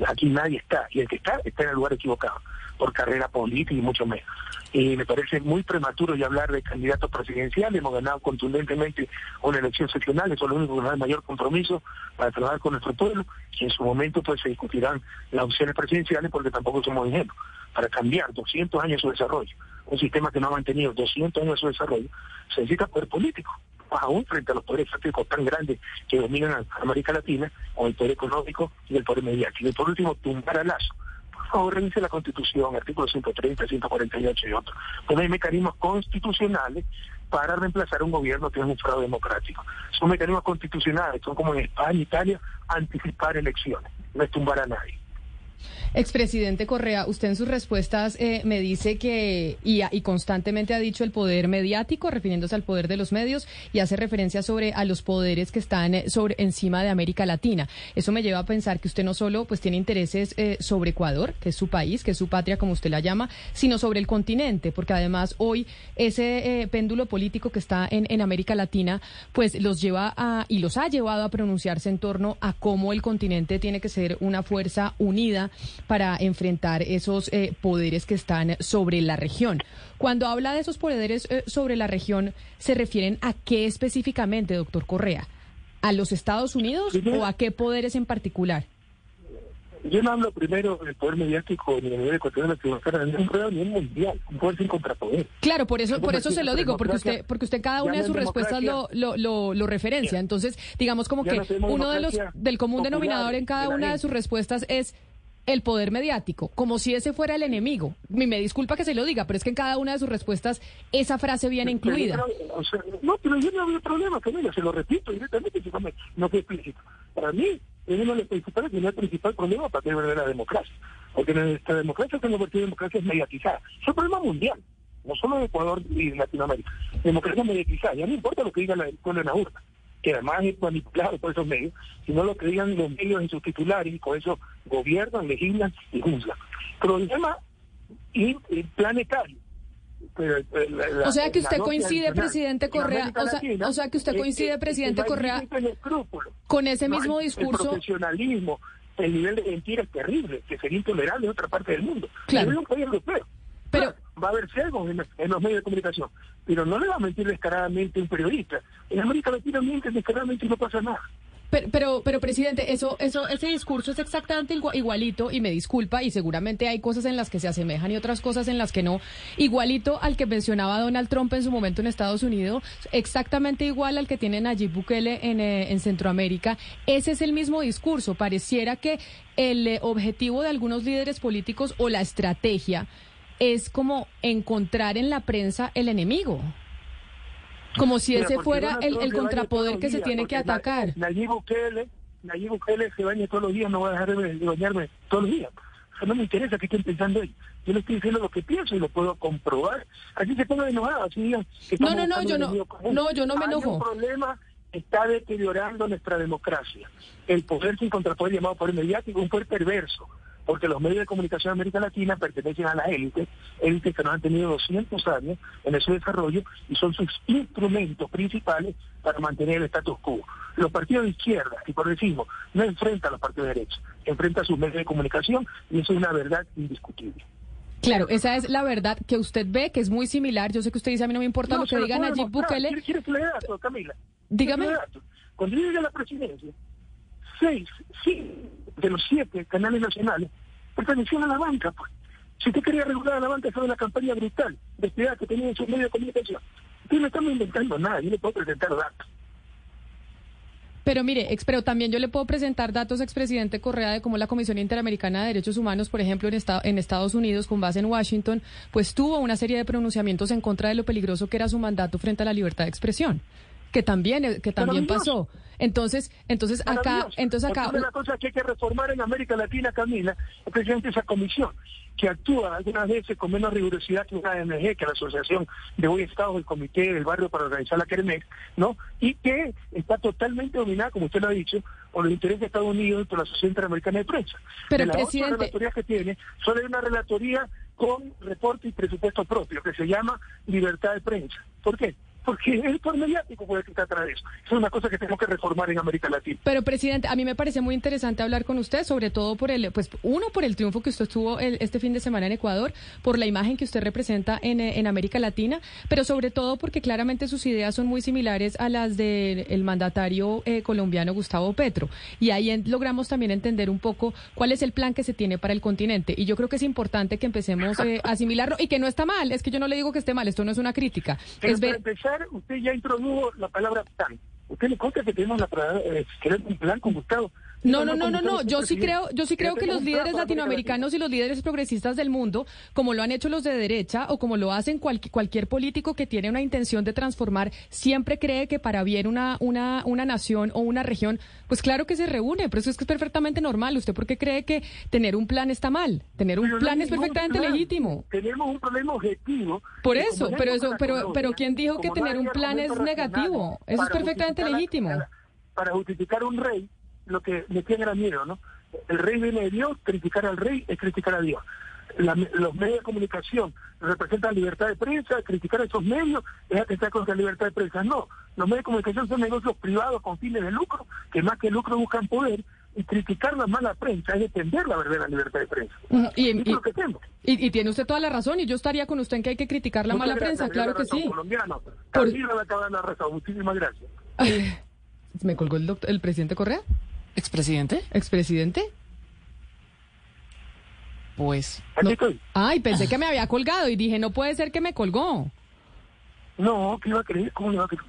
Aquí nadie está, y el que está está en el lugar equivocado, por carrera política y mucho menos. Y me parece muy prematuro ya hablar de candidatos presidenciales, hemos ganado contundentemente una elección seccional, eso es lo único que nos da el mayor compromiso para trabajar con nuestro pueblo, y en su momento pues se discutirán las opciones presidenciales porque tampoco somos ingenuos, para cambiar 200 años de su desarrollo, un sistema que no ha mantenido 200 años de su desarrollo, se necesita poder político aún frente a los poderes fácticos tan grandes que dominan a América Latina, o el poder económico y el poder mediático. Y por último, tumbar a Lazo. Por favor, revise la Constitución, artículos 130, 148 y otros. Pues hay mecanismos constitucionales para reemplazar un gobierno que es un fraude democrático. Son mecanismos constitucionales, son como en España, Italia, anticipar elecciones, no es tumbar a nadie. Expresidente Correa, usted en sus respuestas eh, me dice que, y, y, constantemente ha dicho el poder mediático, refiriéndose al poder de los medios, y hace referencia sobre a los poderes que están eh, sobre encima de América Latina. Eso me lleva a pensar que usted no solo pues tiene intereses eh, sobre Ecuador, que es su país, que es su patria, como usted la llama, sino sobre el continente, porque además hoy ese eh, péndulo político que está en, en América Latina, pues los lleva a, y los ha llevado a pronunciarse en torno a cómo el continente tiene que ser una fuerza unida para enfrentar esos eh, poderes que están sobre la región. Cuando habla de esos poderes eh, sobre la región, ¿se refieren a qué específicamente, doctor Correa? ¿A los Estados Unidos o a qué poderes en particular? Yo no hablo primero del poder mediático ni del nivel ecuatoriano que ni un poder nivel mundial, un poder sin contrapoder. Claro, por eso, por eso se lo digo, porque usted, porque usted cada una de sus respuestas lo, lo, lo, lo referencia. Entonces, digamos como que uno de los del común denominador en cada una de sus respuestas es el poder mediático, como si ese fuera el enemigo. Me, me disculpa que se lo diga, pero es que en cada una de sus respuestas esa frase viene incluida. o sea, no, pero yo no veo problema con ella, se lo repito directamente, si no, me, no fue explícito. Para mí, es uno de los principales, no el principal problema para tener la democracia. Porque nuestra democracia se ha convertido en democracia mediatizada. Es un problema mundial, no solo de Ecuador y Latinoamérica. Democracia mediatizada, ya no importa lo que diga la, en la urna que además es manipulado por esos medios, sino lo que digan los medios en sus titulares y con eso gobiernan, legislan y juzgan. Problema y, y planetario. Pero, eh, la, o sea que usted coincide, presidente Correa, o sea, Latina, o sea, que usted coincide, presidente Correa, con ese mismo discurso. El profesionalismo, el nivel de mentira es terrible, que sería intolerable en otra parte del mundo. Claro. Pero, va a haber ciegos en, en, los medios de comunicación, pero no le va a mentir descaradamente un periodista. En América Latina mienten descaradamente y no pasa nada. Pero, pero, pero, presidente, eso, eso, ese discurso es exactamente igualito, y me disculpa, y seguramente hay cosas en las que se asemejan y otras cosas en las que no, igualito al que mencionaba Donald Trump en su momento en Estados Unidos, exactamente igual al que tiene Nayib Bukele en, eh, en Centroamérica. Ese es el mismo discurso. Pareciera que el eh, objetivo de algunos líderes políticos o la estrategia es como encontrar en la prensa el enemigo. Como si ese fuera el, el contrapoder que se tiene que atacar. Nayib Bukele, Nayib Bukele se baña todos los días, no voy a dejar de bañarme todos los días. O sea, no me interesa qué estén pensando ellos. Yo le estoy diciendo lo que pienso y lo puedo comprobar. Así se pongan enojados, así digan que No, no, no, yo no, no, yo no me enojo. Hay un problema está deteriorando nuestra democracia. El poder sin contrapoder llamado poder mediático, un poder perverso porque los medios de comunicación de América Latina pertenecen a la élite, élites que nos han tenido 200 años en ese desarrollo y son sus instrumentos principales para mantener el status quo. Los partidos de izquierda y progresismo no enfrentan a los partidos de derecha, enfrentan a sus medios de comunicación y eso es una verdad indiscutible. Claro, esa es la verdad que usted ve, que es muy similar. Yo sé que usted dice, a mí no me importa no, lo que diga Nayib Bukele. ¿Quiere que le dé datos, Camila? Dígame. Cuando llegue a la presidencia, seis, sí, de los siete canales nacionales pertenecían a la banca. Pues. Si usted quería regular a la banca, fue una campaña brutal, despegada que tenía en sus medios de comunicación. Ustedes no estamos inventando nada, yo le puedo presentar datos. Pero mire, ex, pero también yo le puedo presentar datos, expresidente Correa, de cómo la Comisión Interamericana de Derechos Humanos, por ejemplo, en, esta- en Estados Unidos, con base en Washington, pues tuvo una serie de pronunciamientos en contra de lo peligroso que era su mandato frente a la libertad de expresión, que también, eh, que también pasó. Entonces, entonces acá, entonces acá, Una cosas que hay que reformar en América Latina, Camila, es precisamente esa comisión que actúa algunas veces con menos rigurosidad que una AMG, que la Asociación de Hoy Estados, el Comité del Barrio para organizar la Kermés, ¿no? Y que está totalmente dominada, como usted lo ha dicho, por los intereses de Estados Unidos y por la Asociación Interamericana de Prensa. Pero, de las ocho presidente- relatorías que tiene, solo hay una relatoría con reporte y presupuesto propio, que se llama Libertad de Prensa. ¿Por qué? Porque el por mediático puede está atrás de eso. Es una cosa que tenemos que reformar en América Latina. Pero, presidente, a mí me parece muy interesante hablar con usted, sobre todo por el, pues, uno, por el triunfo que usted tuvo el- este fin de semana en Ecuador, por la imagen que usted representa en, eh, en América Latina, pero sobre todo porque claramente sus ideas son muy similares a las del mandatario eh, colombiano Gustavo Petro. Y ahí en- logramos también entender un poco cuál es el plan que se tiene para el continente. Y yo creo que es importante que empecemos eh, a asimilarlo y que no está mal. Es que yo no le digo que esté mal, esto no es una crítica. Pero es ver, empezar, usted ya introdujo la palabra plan. ¿Usted le consta que tenemos la, eh, un plan con Gustavo? No, no, no, no, no. Yo sí creo, yo sí creo que los líderes latinoamericanos y los líderes progresistas del mundo, como lo han hecho los de derecha o como lo hacen cual- cualquier político que tiene una intención de transformar, siempre cree que para bien una, una, una nación o una región, pues claro que se reúne, pero eso es que es perfectamente normal. ¿Usted por qué cree que tener un plan está mal? Tener un Pero plan es perfectamente plan. legítimo. Tenemos un problema objetivo. Por eso, pero eso, pero, pero ¿quién dijo que no tener un plan es negativo? Eso es perfectamente legítimo. Para justificar un rey, lo que me tiene era miedo, ¿no? El rey viene de Dios, criticar al rey es criticar a Dios. La- los medios de comunicación representan libertad de prensa, criticar a esos medios es atentar contra la libertad de prensa. No, los medios de comunicación son negocios privados con fines de lucro, que más que lucro buscan poder, y criticar la mala prensa es defender la verdadera libertad de prensa. Y, y- lo que hacemos. y- y tiene usted toda la razón, y yo estaría con usted en que hay que criticar la Muchas mala gracias, prensa, claro la que sí. Colombiano. Por- dar razón. Muchísimas gracias. ¿Me colgó el, doctor, el presidente Correa? ¿Expresidente? ¿Expresidente? Pues. Aquí No. estoy. Ay, pensé que me había colgado y dije, no puede ser que me colgó. No, ¿qué iba a creer? ¿Cómo le va a creer?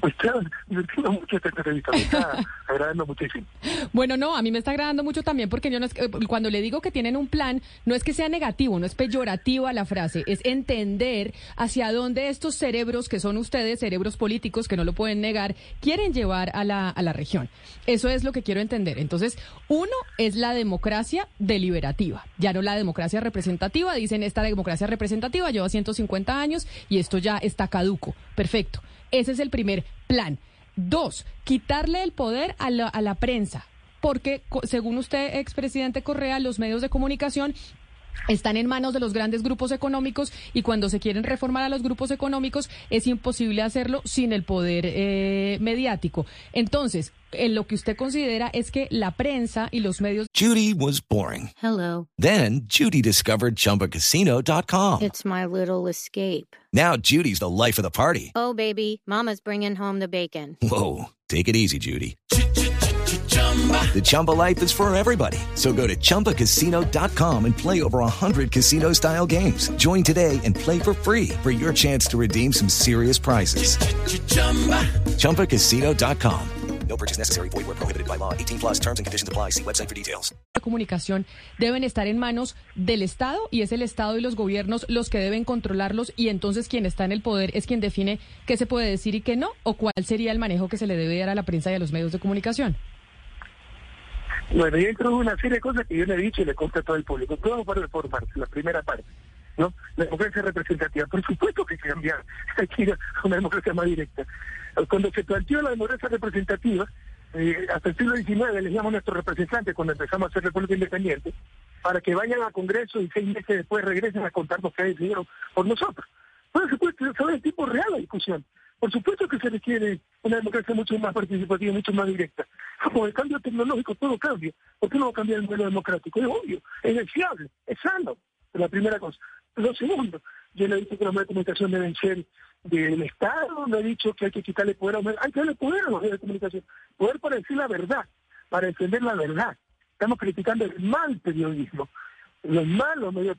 Pues claro, divertido mucho esta entrevista. Me está agradando muchísimo. Bueno, no, a mí me está agradando mucho también porque yo no es que- cuando le digo que tienen un plan, no es que sea negativo, no es peyorativa la frase, es entender hacia dónde estos cerebros que son ustedes, cerebros políticos que no lo pueden negar, quieren llevar a la, a la región. Eso es lo que quiero entender. Entonces, uno es la democracia deliberativa, ya no la democracia representativa. Dicen, esta democracia representativa lleva 150 años y esto ya está caduco. Perfecto. Ese es el primer plan. Dos, quitarle el poder a la, a la prensa, porque según usted, expresidente Correa, los medios de comunicación están en manos de los grandes grupos económicos y cuando se quieren reformar a los grupos económicos es imposible hacerlo sin el poder eh, mediático. Entonces, en lo que usted considera es que la prensa y los medios Judy was boring. Hello. Then Judy discovered ChumbaCasino.com. It's my little escape. Now Judy's the life of the party. Oh, baby, Mama's bringing home the bacon. Whoa, take it easy, Judy. The Chumba life is for everybody. So go to ChumbaCasino.com and play over 100 casino-style games. Join today and play for free for your chance to redeem some serious prizes. ChumbaCasino.com. No purchase necessary. Void where prohibited by law. 18 plus terms and conditions apply. See website for details. de comunicación deben estar en manos del Estado y es el Estado y los gobiernos los que deben controlarlos y entonces quien está en el poder es quien define qué se puede decir y qué no o cuál sería el manejo que se le debe dar a la prensa y a los medios de comunicación. Bueno, yo introdujo una serie de cosas que yo le he dicho y le consta a todo el público. Todo para reformarse, la primera parte. ¿no? La democracia representativa. Por supuesto que hay que cambiar. Hay que ir a una democracia más directa. Cuando se planteó la democracia representativa, eh, hasta el siglo XIX elegíamos a nuestros representantes cuando empezamos a hacer República Independiente, para que vayan a Congreso y seis meses después regresen a contarnos qué decidieron por nosotros. Por supuesto, saber el tipo real la discusión. Por supuesto que se requiere una democracia mucho más participativa, mucho más directa. Como el cambio tecnológico, todo cambia. ¿Por qué no va a cambiar el modelo democrático? Es obvio, es deseable, es sano. La primera cosa. Lo segundo, yo le he dicho que los medios de comunicación deben ser del Estado, le he dicho que hay que quitarle poder a los medios, hay que darle poder a los medios de comunicación, poder para decir la verdad, para defender la verdad. Estamos criticando el mal periodismo, los malos medios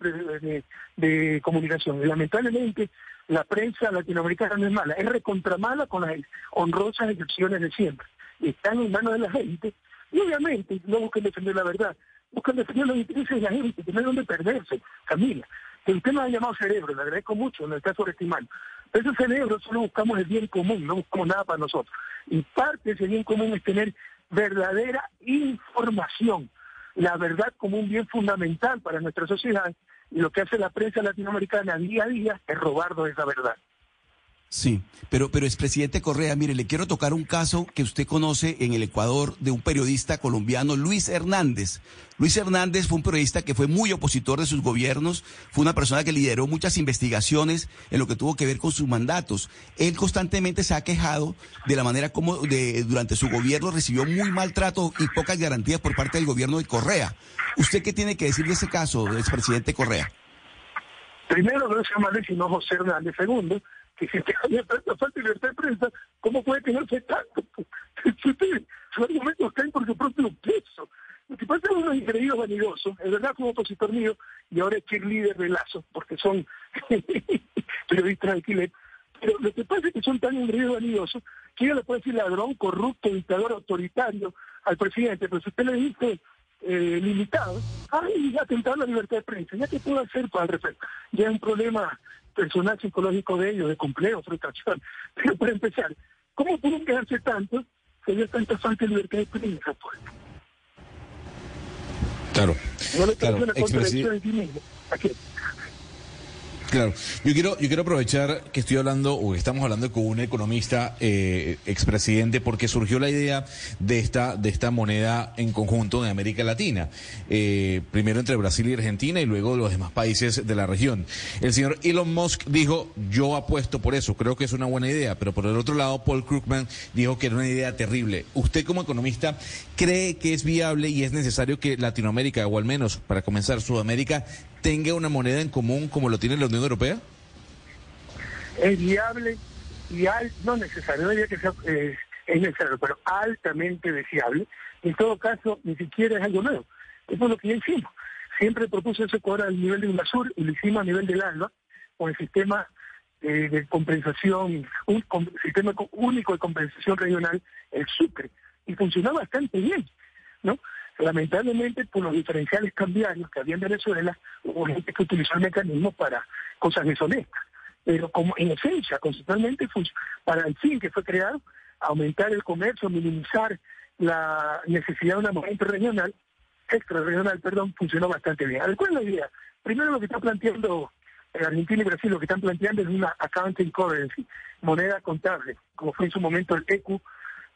de, comunicación. Lamentablemente la prensa latinoamericana no es mala, es recontra mala con las honrosas excepciones de siempre. están en manos de la gente y obviamente no buscan defender la verdad, buscan defender los intereses de la gente, que no hay donde perderse, Camila. El tema ha llamado cerebro, le agradezco mucho, no está sobreestimando. Ese cerebro solo buscamos el bien común, no buscamos nada para nosotros. Y parte de ese bien común es tener verdadera información, la verdad como un bien fundamental para nuestra sociedad. Y lo que hace la prensa latinoamericana día a día es robarnos esa verdad. Sí, pero, pero expresidente Correa, mire, le quiero tocar un caso que usted conoce en el Ecuador de un periodista colombiano, Luis Hernández. Luis Hernández fue un periodista que fue muy opositor de sus gobiernos, fue una persona que lideró muchas investigaciones en lo que tuvo que ver con sus mandatos. Él constantemente se ha quejado de la manera como de, durante su gobierno recibió muy maltrato y pocas garantías por parte del gobierno de Correa. ¿Usted qué tiene que decir de ese caso, expresidente Correa? Primero no se llama Luis, sino José Hernández. Segundo, que había tanta falta libertad de prensa, ¿cómo puede tenerse tanto? Si usted, sus argumentos caen por su propio peso. Lo que pasa es unos increíbles vanidosos, es verdad como opositor mío, y ahora es cheerleader de Lazo, porque son periodistas de. Pero lo que pasa es que son tan ingreídos vanidosos que yo le puedo decir ladrón, corrupto, dictador autoritario al presidente, pero si usted le dice eh, limitado, ay, atentado a la libertad de prensa, ¿ya qué puedo hacer para el respecto? Ya es un problema personal psicológico de ellos, de complejo, frustración. Pero para empezar, ¿cómo pueden quedarse tanto si hay tanta falta de libertad de prensa? Pues? Claro. No le claro. una contradicción en sí mismo. ¿A qué? Claro, yo quiero, yo quiero aprovechar que estoy hablando o que estamos hablando con un economista eh, expresidente porque surgió la idea de esta, de esta moneda en conjunto de América Latina, eh, primero entre Brasil y Argentina y luego los demás países de la región. El señor Elon Musk dijo, yo apuesto por eso, creo que es una buena idea, pero por el otro lado Paul Krugman dijo que era una idea terrible. ¿Usted como economista cree que es viable y es necesario que Latinoamérica, o al menos para comenzar Sudamérica, tenga una moneda en común como lo tiene la Unión Europea? Es viable y no necesario, no diría que sea, eh, es necesario, pero altamente deseable. En todo caso, ni siquiera es algo nuevo. Eso es lo que ya hicimos. Siempre propuse ese cuadro al nivel de UNASUR y lo hicimos a nivel del ALBA, con el sistema eh, de compensación, un sistema co- único de compensación regional, el SUCRE, y funcionó bastante bien, ¿no? Lamentablemente, por los diferenciales cambiarios que había en Venezuela, hubo gente que utilizó el mecanismo para cosas deshonestas. Pero como en esencia, conceptualmente, para el fin que fue creado, aumentar el comercio, minimizar la necesidad de una moneda interregional, extrarregional, perdón, funcionó bastante bien. A ver, ¿cuál es la idea? Primero lo que está planteando eh, Argentina y Brasil, lo que están planteando es una accounting currency, moneda contable, como fue en su momento el ECU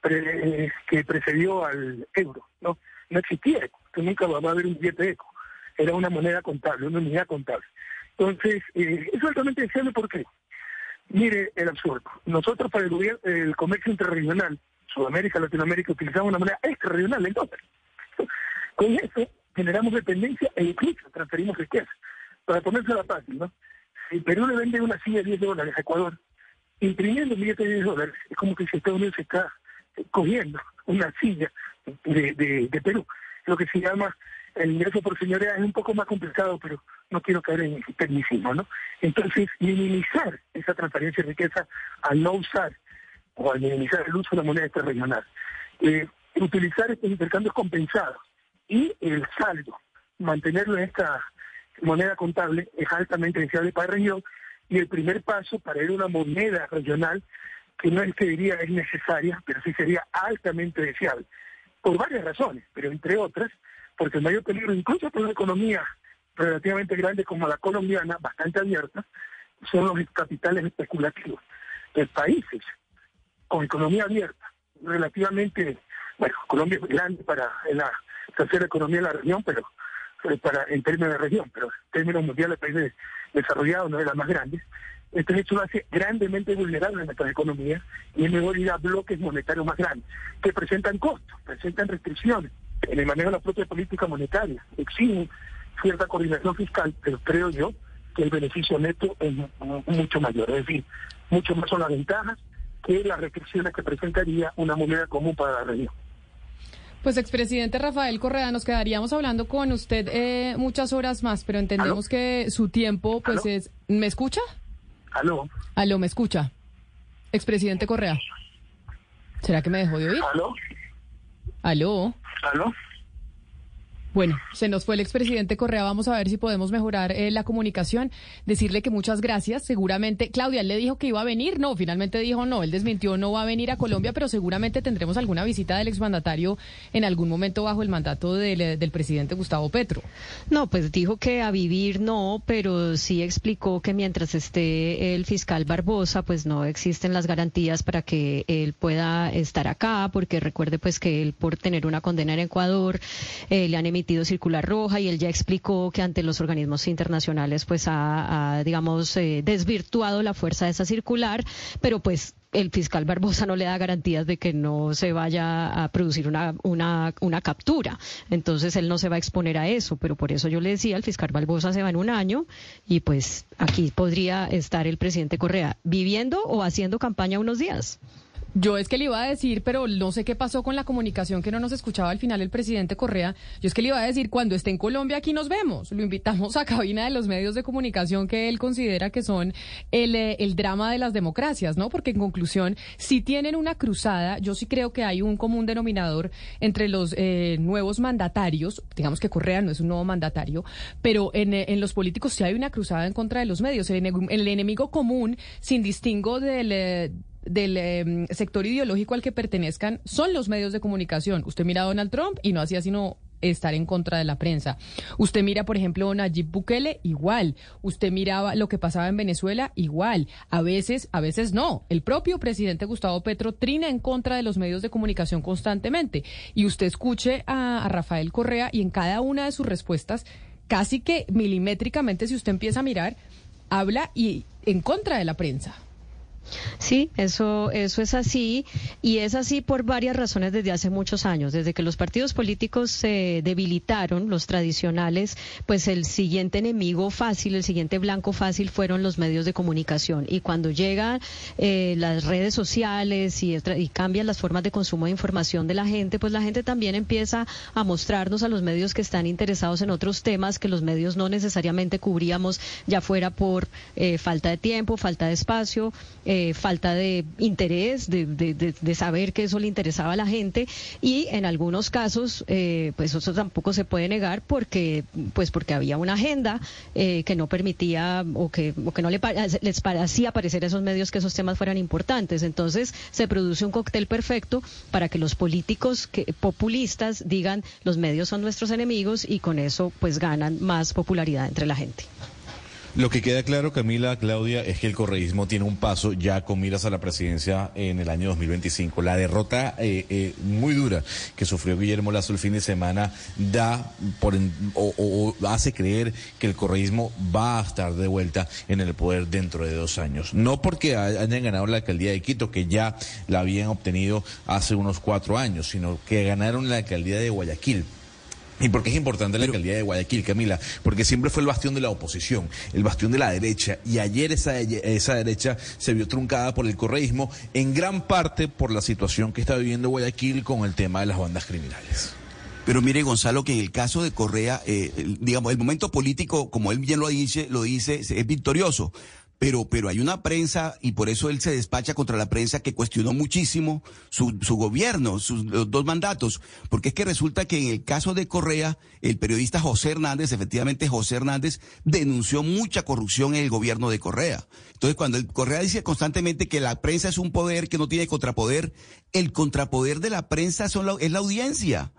eh, que precedió al euro, ¿no? No existía ECU, que nunca va a haber un billete ECU, era una moneda contable, una unidad contable. Entonces, eh, es altamente deseable porque, mire el absurdo, nosotros para el, comercio interregional, Sudamérica, Latinoamérica, utilizamos una moneda extrarregional, el dólar. Con eso generamos dependencia e incluso transferimos riqueza. Para ponerse la fácil, ¿no? Si Perú le vende una silla de 10 dólares a Ecuador, imprimiendo un billete de 10 dólares, es como que si Estados Unidos está cogiendo una silla de, Perú. Lo que se llama el ingreso por señoría es un poco más complicado, pero no quiero caer en tecnicismo, ¿no? Entonces, minimizar esa transferencia de riqueza al no usar o al minimizar el uso de la moneda extrarregional. Eh, utilizar estos intercambios compensados y el saldo, mantenerlo en esta moneda contable es altamente deseable para la región y el primer paso para ir a una moneda regional que no que diría es necesaria, pero sí sería altamente deseable, por varias razones, pero entre otras, porque el mayor peligro, incluso para una economía relativamente grande como la colombiana, bastante abierta, son los capitales especulativos. En países con economía abierta, relativamente, bueno, Colombia es grande para la tercera economía de la región, pero para en términos de región, pero en términos mundiales, países desarrollados no es la más grande. Entonces eso lo hace grandemente vulnerable a nuestra economía y es mejor ir a bloques monetarios más grandes, que presentan costos, presentan restricciones en el manejo de la propia política monetaria, exigen cierta coordinación fiscal, pero creo yo que el beneficio neto es mu- mucho mayor, es decir, mucho más son las ventajas que las restricciones que presentaría una moneda común para la región. Pues expresidente Rafael Correa, nos quedaríamos hablando con usted eh, muchas horas más, pero entendemos que su tiempo pues ¿Aló? es... ¿Me escucha? Aló. Aló, ¿me escucha? Expresidente Correa. ¿Será que me dejó de oír? Aló. Aló. Aló. Bueno, se nos fue el expresidente Correa. Vamos a ver si podemos mejorar eh, la comunicación. Decirle que muchas gracias. Seguramente, Claudia, le dijo que iba a venir. No, finalmente dijo no. Él desmintió, no va a venir a Colombia, pero seguramente tendremos alguna visita del exmandatario en algún momento bajo el mandato del, eh, del presidente Gustavo Petro. No, pues dijo que a vivir no, pero sí explicó que mientras esté el fiscal Barbosa, pues no existen las garantías para que él pueda estar acá, porque recuerde pues que él por tener una condena en Ecuador eh, le han emitido circular roja y él ya explicó que ante los organismos internacionales pues ha, digamos eh, desvirtuado la fuerza de esa circular, pero pues el fiscal Barbosa no le da garantías de que no se vaya a producir una, una, una captura. Entonces él no se va a exponer a eso, pero por eso yo le decía, el fiscal Barbosa se va en un año y pues aquí podría estar el presidente Correa viviendo o haciendo campaña unos días. Yo es que le iba a decir, pero no sé qué pasó con la comunicación que no nos escuchaba al final el presidente Correa. Yo es que le iba a decir, cuando esté en Colombia, aquí nos vemos. Lo invitamos a cabina de los medios de comunicación que él considera que son el, eh, el drama de las democracias, ¿no? Porque en conclusión, si tienen una cruzada, yo sí creo que hay un común denominador entre los eh, nuevos mandatarios, digamos que Correa no es un nuevo mandatario, pero en, eh, en los políticos sí hay una cruzada en contra de los medios. El, el enemigo común, sin distingo del... Eh, del eh, sector ideológico al que pertenezcan son los medios de comunicación. Usted mira a Donald Trump y no hacía sino estar en contra de la prensa. Usted mira, por ejemplo, a Nayib Bukele, igual. Usted miraba lo que pasaba en Venezuela, igual. A veces, a veces no. El propio presidente Gustavo Petro trina en contra de los medios de comunicación constantemente. Y usted escuche a, a Rafael Correa y en cada una de sus respuestas, casi que milimétricamente, si usted empieza a mirar, habla y en contra de la prensa. Sí, eso, eso es así y es así por varias razones desde hace muchos años. Desde que los partidos políticos se debilitaron, los tradicionales, pues el siguiente enemigo fácil, el siguiente blanco fácil fueron los medios de comunicación. Y cuando llegan eh, las redes sociales y, y cambian las formas de consumo de información de la gente, pues la gente también empieza a mostrarnos a los medios que están interesados en otros temas que los medios no necesariamente cubríamos, ya fuera por eh, falta de tiempo, falta de espacio. Falta de interés, de, de, de, de, saber que eso le interesaba a la gente y en algunos casos, eh, pues eso tampoco se puede negar porque, pues porque había una agenda eh, que no permitía o que, o que no le, les parecía parecer a esos medios que esos temas fueran importantes. Entonces se produce un cóctel perfecto para que los políticos que, populistas digan los medios son nuestros enemigos y con eso pues ganan más popularidad entre la gente. Lo que queda claro, Camila, Claudia, es que el correísmo tiene un paso ya con miras a la presidencia en el año 2025. La derrota eh, eh, muy dura que sufrió Guillermo Lazo el fin de semana da por o, o, hace creer que el correísmo va a estar de vuelta en el poder dentro de dos años. No porque hayan ganado la alcaldía de Quito, que ya la habían obtenido hace unos cuatro años, sino que ganaron la alcaldía de Guayaquil. ¿Y por qué es importante la alcaldía de Guayaquil, Camila? Porque siempre fue el bastión de la oposición, el bastión de la derecha. Y ayer esa, esa derecha se vio truncada por el correísmo, en gran parte por la situación que está viviendo Guayaquil con el tema de las bandas criminales. Pero mire, Gonzalo, que en el caso de Correa, eh, digamos, el momento político, como él bien lo dice, lo dice, es victorioso pero, pero hay una prensa, y por eso él se despacha contra la prensa que cuestionó muchísimo su, su gobierno, sus dos mandatos, porque es que resulta que en el caso de Correa, el periodista José Hernández, efectivamente José Hernández, denunció mucha corrupción en el gobierno de Correa. Entonces, cuando Correa dice constantemente que la prensa es un poder que no tiene contrapoder, el contrapoder de la prensa son la, es la audiencia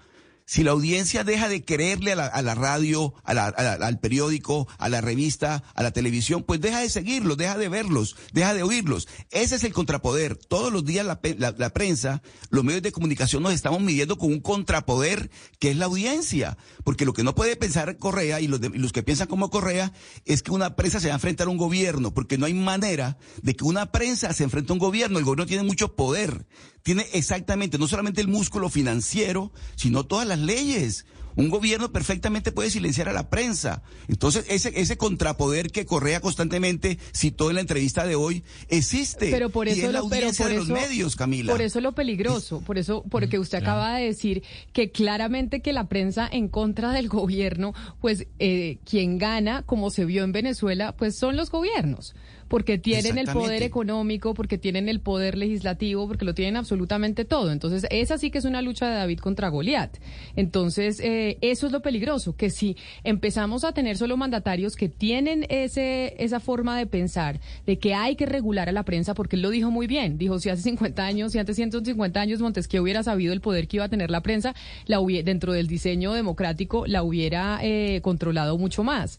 si la audiencia deja de creerle a la, radio, a la, al periódico, a la revista, a la televisión, pues deja de seguirlos, deja de verlos, deja de oírlos. Ese es el contrapoder. Todos los días la, prensa, los medios de comunicación nos estamos midiendo con un contrapoder que es la audiencia. Porque lo que no puede pensar Correa y los, de, los que piensan como Correa es que una prensa se va a enfrentar a un gobierno, porque no hay manera de que una prensa se enfrente a un gobierno. El gobierno tiene mucho poder tiene exactamente no solamente el músculo financiero, sino todas las leyes. Un gobierno perfectamente puede silenciar a la prensa. Entonces, ese, ese contrapoder que Correa constantemente citó en la entrevista de hoy existe. Pero por eso y es la lo, pero audiencia por de eso, los medios, Camila. Por eso lo peligroso, por eso, porque usted acaba de decir que claramente que la prensa en contra del gobierno, pues eh, quien gana, como se vio en Venezuela, pues son los gobiernos porque tienen el poder económico, porque tienen el poder legislativo, porque lo tienen absolutamente todo. Entonces, esa sí que es una lucha de David contra Goliat. Entonces, eh, eso es lo peligroso, que si empezamos a tener solo mandatarios que tienen ese, esa forma de pensar, de que hay que regular a la prensa, porque él lo dijo muy bien, dijo, si hace 50 años, si antes 150 años Montesquieu hubiera sabido el poder que iba a tener la prensa, la hubie- dentro del diseño democrático, la hubiera eh, controlado mucho más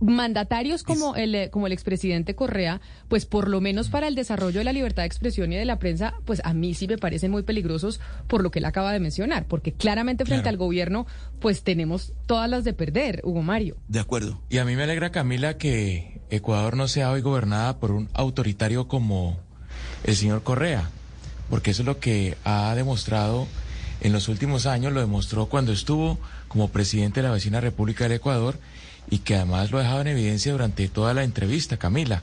mandatarios como el eh, como el expresidente Correa, pues por lo menos para el desarrollo de la libertad de expresión y de la prensa, pues a mí sí me parecen muy peligrosos por lo que él acaba de mencionar, porque claramente frente Claro. al gobierno, pues tenemos todas las de perder, Hugo Mario. De acuerdo. Y a mí me alegra, Camila, que Ecuador no sea hoy gobernada por un autoritario como el señor Correa, porque eso es lo que ha demostrado en los últimos años, lo demostró cuando estuvo como presidente de la vecina República del Ecuador y que además lo ha dejado en evidencia durante toda la entrevista, Camila.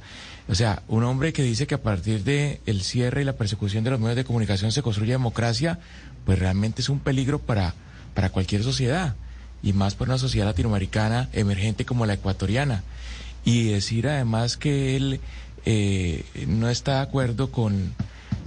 O sea, un hombre que dice que a partir de el cierre y la persecución de los medios de comunicación se construye democracia, pues realmente es un peligro para, para cualquier sociedad y más para una sociedad latinoamericana emergente como la ecuatoriana. Y decir además que él eh, no está de acuerdo con,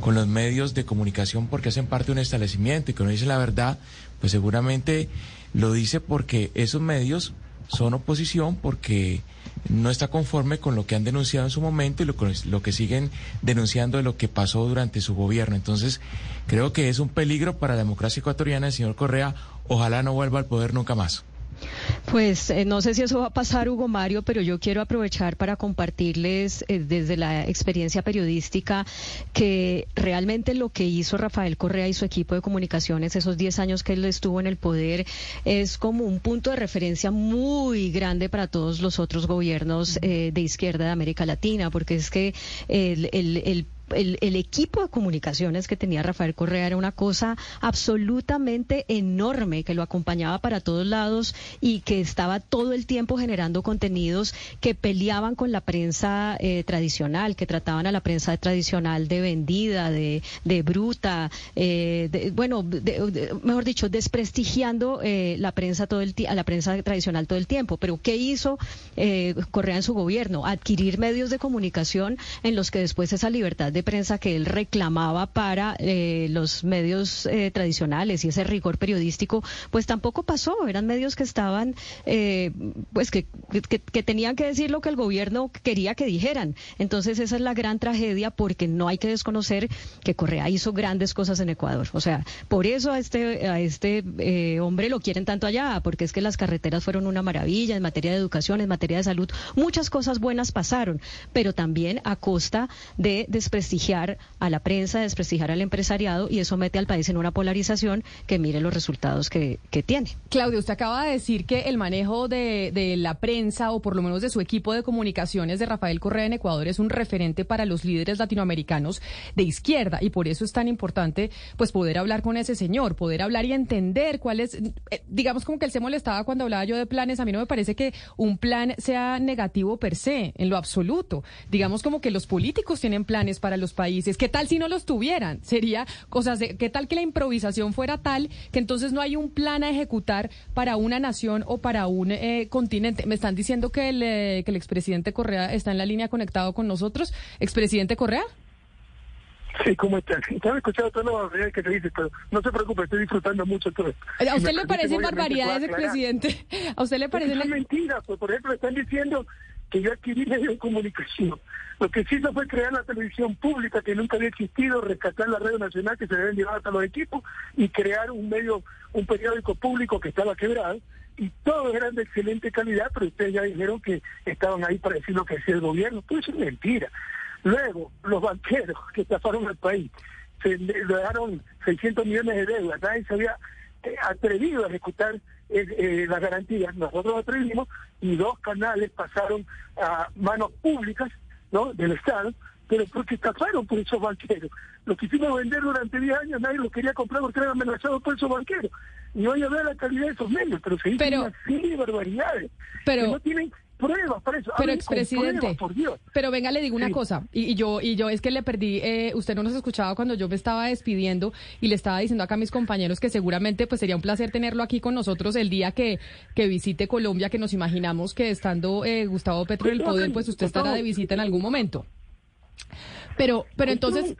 con los medios de comunicación porque hacen parte de un establecimiento y que no dice la verdad, pues seguramente lo dice porque esos medios son oposición porque no está conforme con lo que han denunciado en su momento y lo, que- lo que siguen denunciando de lo que pasó durante su gobierno. Entonces, creo que es un peligro para la democracia ecuatoriana el señor Correa. Ojalá no vuelva al poder nunca más. Pues eh, no sé si eso va a pasar, Hugo Mario, pero yo quiero aprovechar para compartirles eh, desde la experiencia periodística que realmente lo que hizo Rafael Correa y su equipo de comunicaciones esos 10 años que él estuvo en el poder es como un punto de referencia muy grande para todos los otros gobiernos eh, de izquierda de América Latina, porque es que el, el, el el, el equipo de comunicaciones que tenía Rafael Correa era una cosa absolutamente enorme que lo acompañaba para todos lados y que estaba todo el tiempo generando contenidos que peleaban con la prensa eh, tradicional, que trataban a la prensa tradicional de vendida, de, de bruta, eh, bueno, de- mejor dicho, desprestigiando eh, la prensa todo el a la prensa tradicional todo el tiempo. Pero ¿qué hizo eh, Correa en su gobierno? Adquirir medios de comunicación en los que después esa libertad de prensa que él reclamaba para eh, los medios eh, tradicionales y ese rigor periodístico, pues tampoco pasó. Eran medios que estaban, eh, pues que, que, tenían que decir lo que el gobierno quería que dijeran. Entonces esa es la gran tragedia porque no hay que desconocer que Correa hizo grandes cosas en Ecuador. O sea, por eso a este, a este hombre lo quieren tanto allá, porque es que las carreteras fueron una maravilla en materia de educación, en materia de salud. Muchas cosas buenas pasaron, pero también a costa de desprestigiar a la prensa, desprestigiar al empresariado y eso mete al país en una polarización que mire los resultados que, que tiene. Claudio, usted acaba de decir que el manejo de, de la prensa o por lo menos de su equipo de comunicaciones de Rafael Correa en Ecuador es un referente para los líderes latinoamericanos de izquierda y por eso es tan importante pues poder hablar con ese señor, poder hablar y entender cuál es, eh, digamos como que él se molestaba cuando hablaba yo de planes, a mí no me parece que un plan sea negativo per se, en lo absoluto. Digamos como que los políticos tienen planes para los países, ¿qué tal si no los tuvieran? Sería cosas de, ¿qué tal que la improvisación fuera tal que entonces no hay un plan a ejecutar para una nación o para un eh, continente? Me están diciendo que el, eh, que el expresidente Correa está en la línea conectado con nosotros. ¿Expresidente Correa? Sí, ¿cómo estás? Estaba escuchando todas las barbaridades que te dices, pero no se preocupe, estoy disfrutando mucho todo. ¿A usted le parecen barbaridades, expresidente? ¿A usted le parece? Es mentira, pues por ejemplo están diciendo que yo adquirí medios de comunicación. Lo que se fue crear la televisión pública que nunca había existido, rescatar la radio nacional que se deben llevar hasta los equipos y crear un medio, un periódico público que estaba quebrado y todos eran de excelente calidad, pero ustedes ya dijeron que estaban ahí para decir lo que hacía el gobierno. Todo eso es mentira. Luego, los banqueros que estafaron al país, le dejaron 600 millones de deudas, nadie se había eh, atrevido a ejecutar eh, las garantías, nosotros atrevimos y dos canales pasaron a manos públicas ¿no? del Estado pero porque estafaron por esos banqueros. Lo quisimos vender durante 10 años, nadie lo quería comprar porque eran amenazados por esos banqueros. Y hoy a ver la calidad de esos medios, pero se dicen Pero- una serie de barbaridades. Pero- que no tienen pruebas para eso. Pero expresidente, por pero venga, le digo una Sí. cosa, y, y yo y yo es que le perdí, eh, usted no nos escuchaba cuando yo me estaba despidiendo y le estaba diciendo acá a mis compañeros que seguramente pues sería un placer tenerlo aquí con nosotros el día que, que visite Colombia, que nos imaginamos que estando eh, Gustavo Petro en el poder, pues usted estará de visita en algún momento. Pero, pero entonces,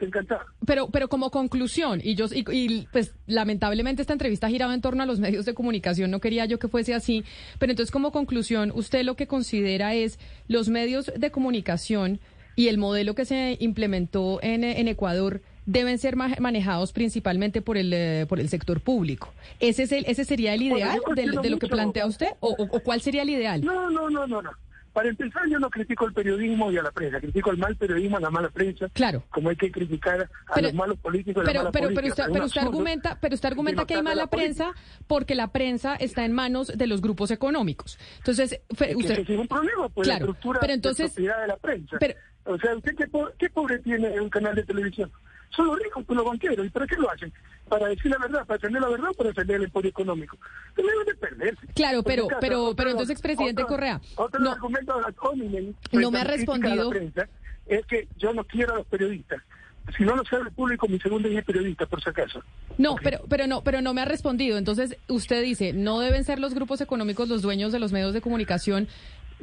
pero, pero como conclusión, y yo, y, y, pues lamentablemente esta entrevista giraba en torno a los medios de comunicación, no quería yo que fuese así, pero entonces como conclusión, usted lo que considera es los medios de comunicación y el modelo que se implementó en, en Ecuador deben ser ma- manejados principalmente por el eh, por el sector público. Ese es el, ese sería el ideal de, lo que plantea usted o, o- o cuál sería el ideal. No, no, no, no, no. Para empezar, yo no critico el periodismo y a la prensa, critico el mal periodismo, a la mala prensa. Claro. Como hay que criticar a Pero- los malos políticos a la Pero, mala pero, pero política. usted, Es un pero usted argumenta, pero usted argumenta que hay mala la política. prensa porque la prensa está en manos de los grupos económicos. Entonces, fe- Es que usted, ese es un problema, pues Claro, la estructura pero entonces- de propiedad de la prensa. pero- o sea, ¿usted qué, po- qué pobre tiene un canal de televisión? Son los ricos, pues los banqueros. ¿Y para qué lo hacen? ¿Para decir la verdad? ¿Para defender la verdad o para defender el emporio económico? Deben de perderse. Claro, pero- Porque, pero- otro- pero entonces, expresidente otro- Correa, Otro no- argumento hominem No me ha respondido. prensa es que yo no quiero a los periodistas. Si no lo sabe el público, mi segundo día es periodista, por si acaso. no, pero, pero no, pero no me ha respondido. Entonces, usted dice, no deben ser los grupos económicos los dueños de los medios de comunicación.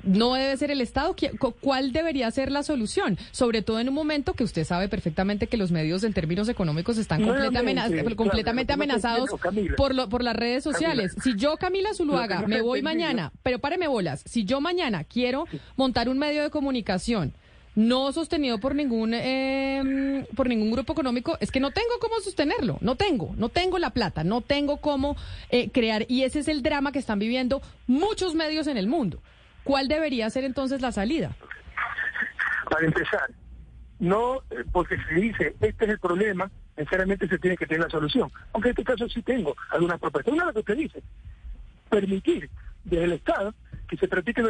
No debe ser el Estado. ¿Qui- cu- ¿Cuál debería ser la solución? Sobre todo en un momento que usted sabe perfectamente que los medios en términos económicos están completamente, completamente no amenazados entiendo, por, lo, por las redes sociales. Si yo, Camila Zuluaga, no me voy mañana, pero páreme bolas, si yo mañana quiero montar un medio de comunicación no sostenido por ningún eh, por ningún grupo económico, es que no tengo cómo sostenerlo, no tengo, no tengo la plata, no tengo cómo eh, crear y ese es el drama que están viviendo muchos medios en el mundo. ¿Cuál debería ser entonces la salida? Para empezar, no eh, porque se dice este es el problema, necesariamente se tiene que tener la solución. Aunque en este caso sí tengo algunas propuestas. Una de las que usted dice, permitir desde el Estado que se practique el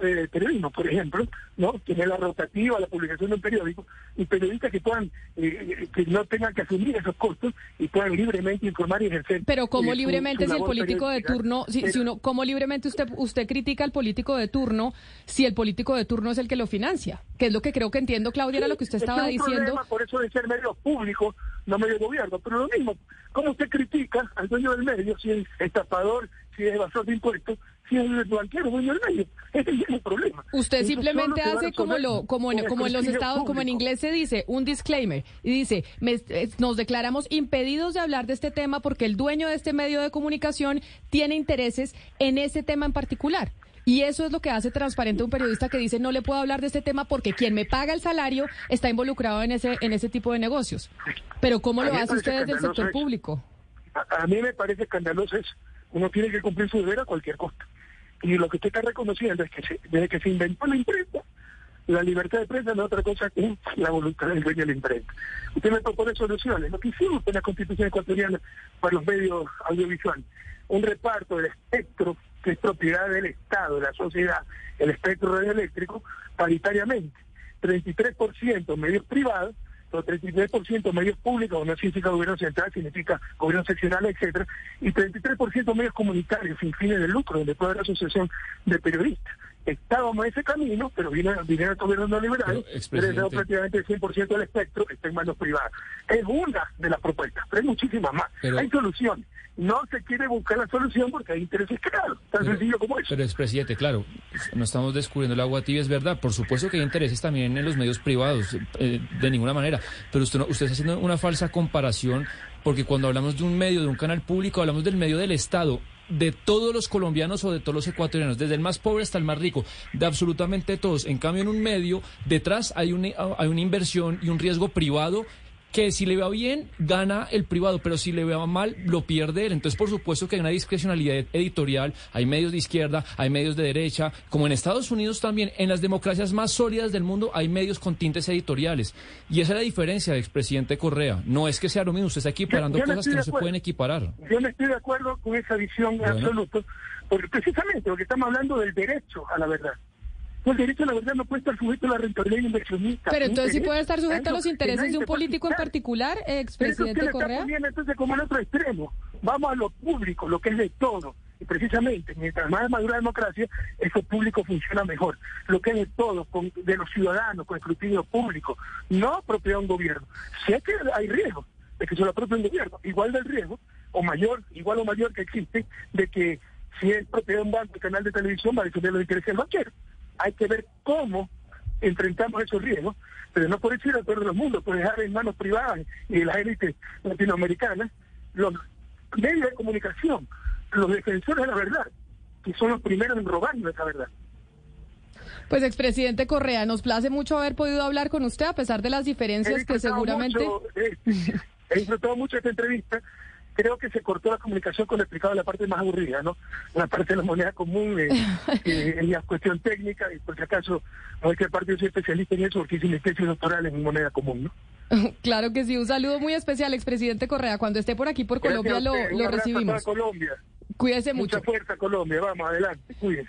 eh, periodismo, por ejemplo, no tener la rotativa, la publicación de un periódico, y periodistas que puedan, eh, que no tengan que asumir esos costos y puedan libremente informar y ejercer. Pero eh, su- libremente su si el político de turno, si, si uno, como libremente usted usted critica al político de turno, si el político de turno es el que lo financia, que es lo que creo que entiendo, Claudia, era lo que usted estaba es un diciendo. problema, por eso de ser medio público, no medio gobierno. Pero lo mismo, ¿cómo usted critica al dueño del medio, si es estafador, si es evasor de impuestos, si es el banquero dueño del medio? Ese es el problema. Usted Eso simplemente hace como lo como en, como en los estados, como en inglés se dice, un disclaimer y dice, me- eh, nos declaramos impedidos de hablar de este tema porque el dueño de este medio de comunicación tiene intereses en ese tema en particular. Y eso es lo que hace transparente un periodista que dice no le puedo hablar de este tema porque quien me paga el salario está involucrado en ese en ese tipo de negocios. Pero ¿cómo lo hace usted desde el sector público? A, a mí me parece escandaloso eso. Uno tiene que cumplir su deber a cualquier costo. Y lo que usted está reconociendo es que se- desde que se inventó la imprenta, la libertad de prensa no es otra cosa que la voluntad del dueño de la imprenta. Usted me propone soluciones. Lo que hicimos en la Constitución ecuatoriana para los medios audiovisuales, un reparto del espectro que es propiedad del Estado, de la sociedad, el espectro radioeléctrico, paritariamente. 33% medios privados, los 33% medios públicos, no significa gobierno central, significa gobierno seccional, etcétera, y 33% medios comunitarios sin fines de lucro, donde puede haber asociación de periodistas. Estábamos en ese camino, pero vino, vinieron el gobierno neoliberal, Pero, pero prácticamente el 100% del espectro está en manos privadas. Es una de las propuestas, pero hay muchísimas más. Pero- hay soluciones. No se quiere buscar la solución porque hay intereses claros, tan sencillo como eso. Pero, expresidente, claro, no estamos descubriendo el agua tibia, es verdad. Por supuesto que hay intereses también en los medios privados, eh, de ninguna manera. Pero usted, no- usted está haciendo una falsa comparación, porque cuando hablamos de un medio, de un canal público, hablamos del medio del Estado de todos los colombianos o de todos los ecuatorianos, desde el más pobre hasta el más rico, de absolutamente todos. En cambio, en un medio, detrás hay una, hay una inversión y un riesgo privado que si le va bien, gana el privado, pero si le va mal, lo pierde él. Entonces, por supuesto que hay una discrecionalidad editorial, hay medios de izquierda, hay medios de derecha, como en Estados Unidos también, en las democracias más sólidas del mundo hay medios con tintes editoriales. Y esa es la diferencia, expresidente Correa. No es que sea lo mismo, usted está equiparando Yo- cosas que no se pueden equiparar. Yo no estoy de acuerdo con esa visión en Bueno. absoluto, porque precisamente porque estamos hablando del derecho a la verdad. Pues el derecho a la verdad no puede estar sujeto a la rentabilidad inversionista. Pero entonces sí puede estar sujeto a los intereses de un político en particular, expresidente Correa. entonces como en otro extremo. Vamos a lo público, lo que es de todo. Y precisamente, mientras más madura la democracia, eso público funciona mejor. Lo que es de todo, con, de los ciudadanos, con escrutinio público, no propiedad de un gobierno. Sé que hay riesgo de que se lo apropie un gobierno, igual del riesgo, o mayor, igual o mayor que existe, de que si es propiedad de un banco, canal de televisión, va a defender los intereses del banquero hay que ver cómo enfrentamos esos riesgos, pero no por decir a todo el mundo, por dejar en manos privadas y de las élites latinoamericanas los medios de comunicación, los defensores de la verdad, que son los primeros en robarnos esa verdad. Pues expresidente Correa, nos place mucho haber podido hablar con usted a pesar de las diferencias que seguramente... Eh, he disfrutado mucho esta entrevista creo que se cortó la comunicación con explicado la parte más aburrida, ¿no? La parte de la moneda común, eh, eh, la cuestión técnica, y por si acaso, no hay que parte yo soy especialista en eso, porque hice mi tesis doctoral en moneda común, ¿no? Claro que sí, un saludo muy especial, expresidente Correa. Cuando esté por aquí, por Colombia, lo, lo recibimos. Colombia. Cuídese mucho. Mucha fuerza, Colombia. Vamos, adelante. Cuídese.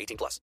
18 plus.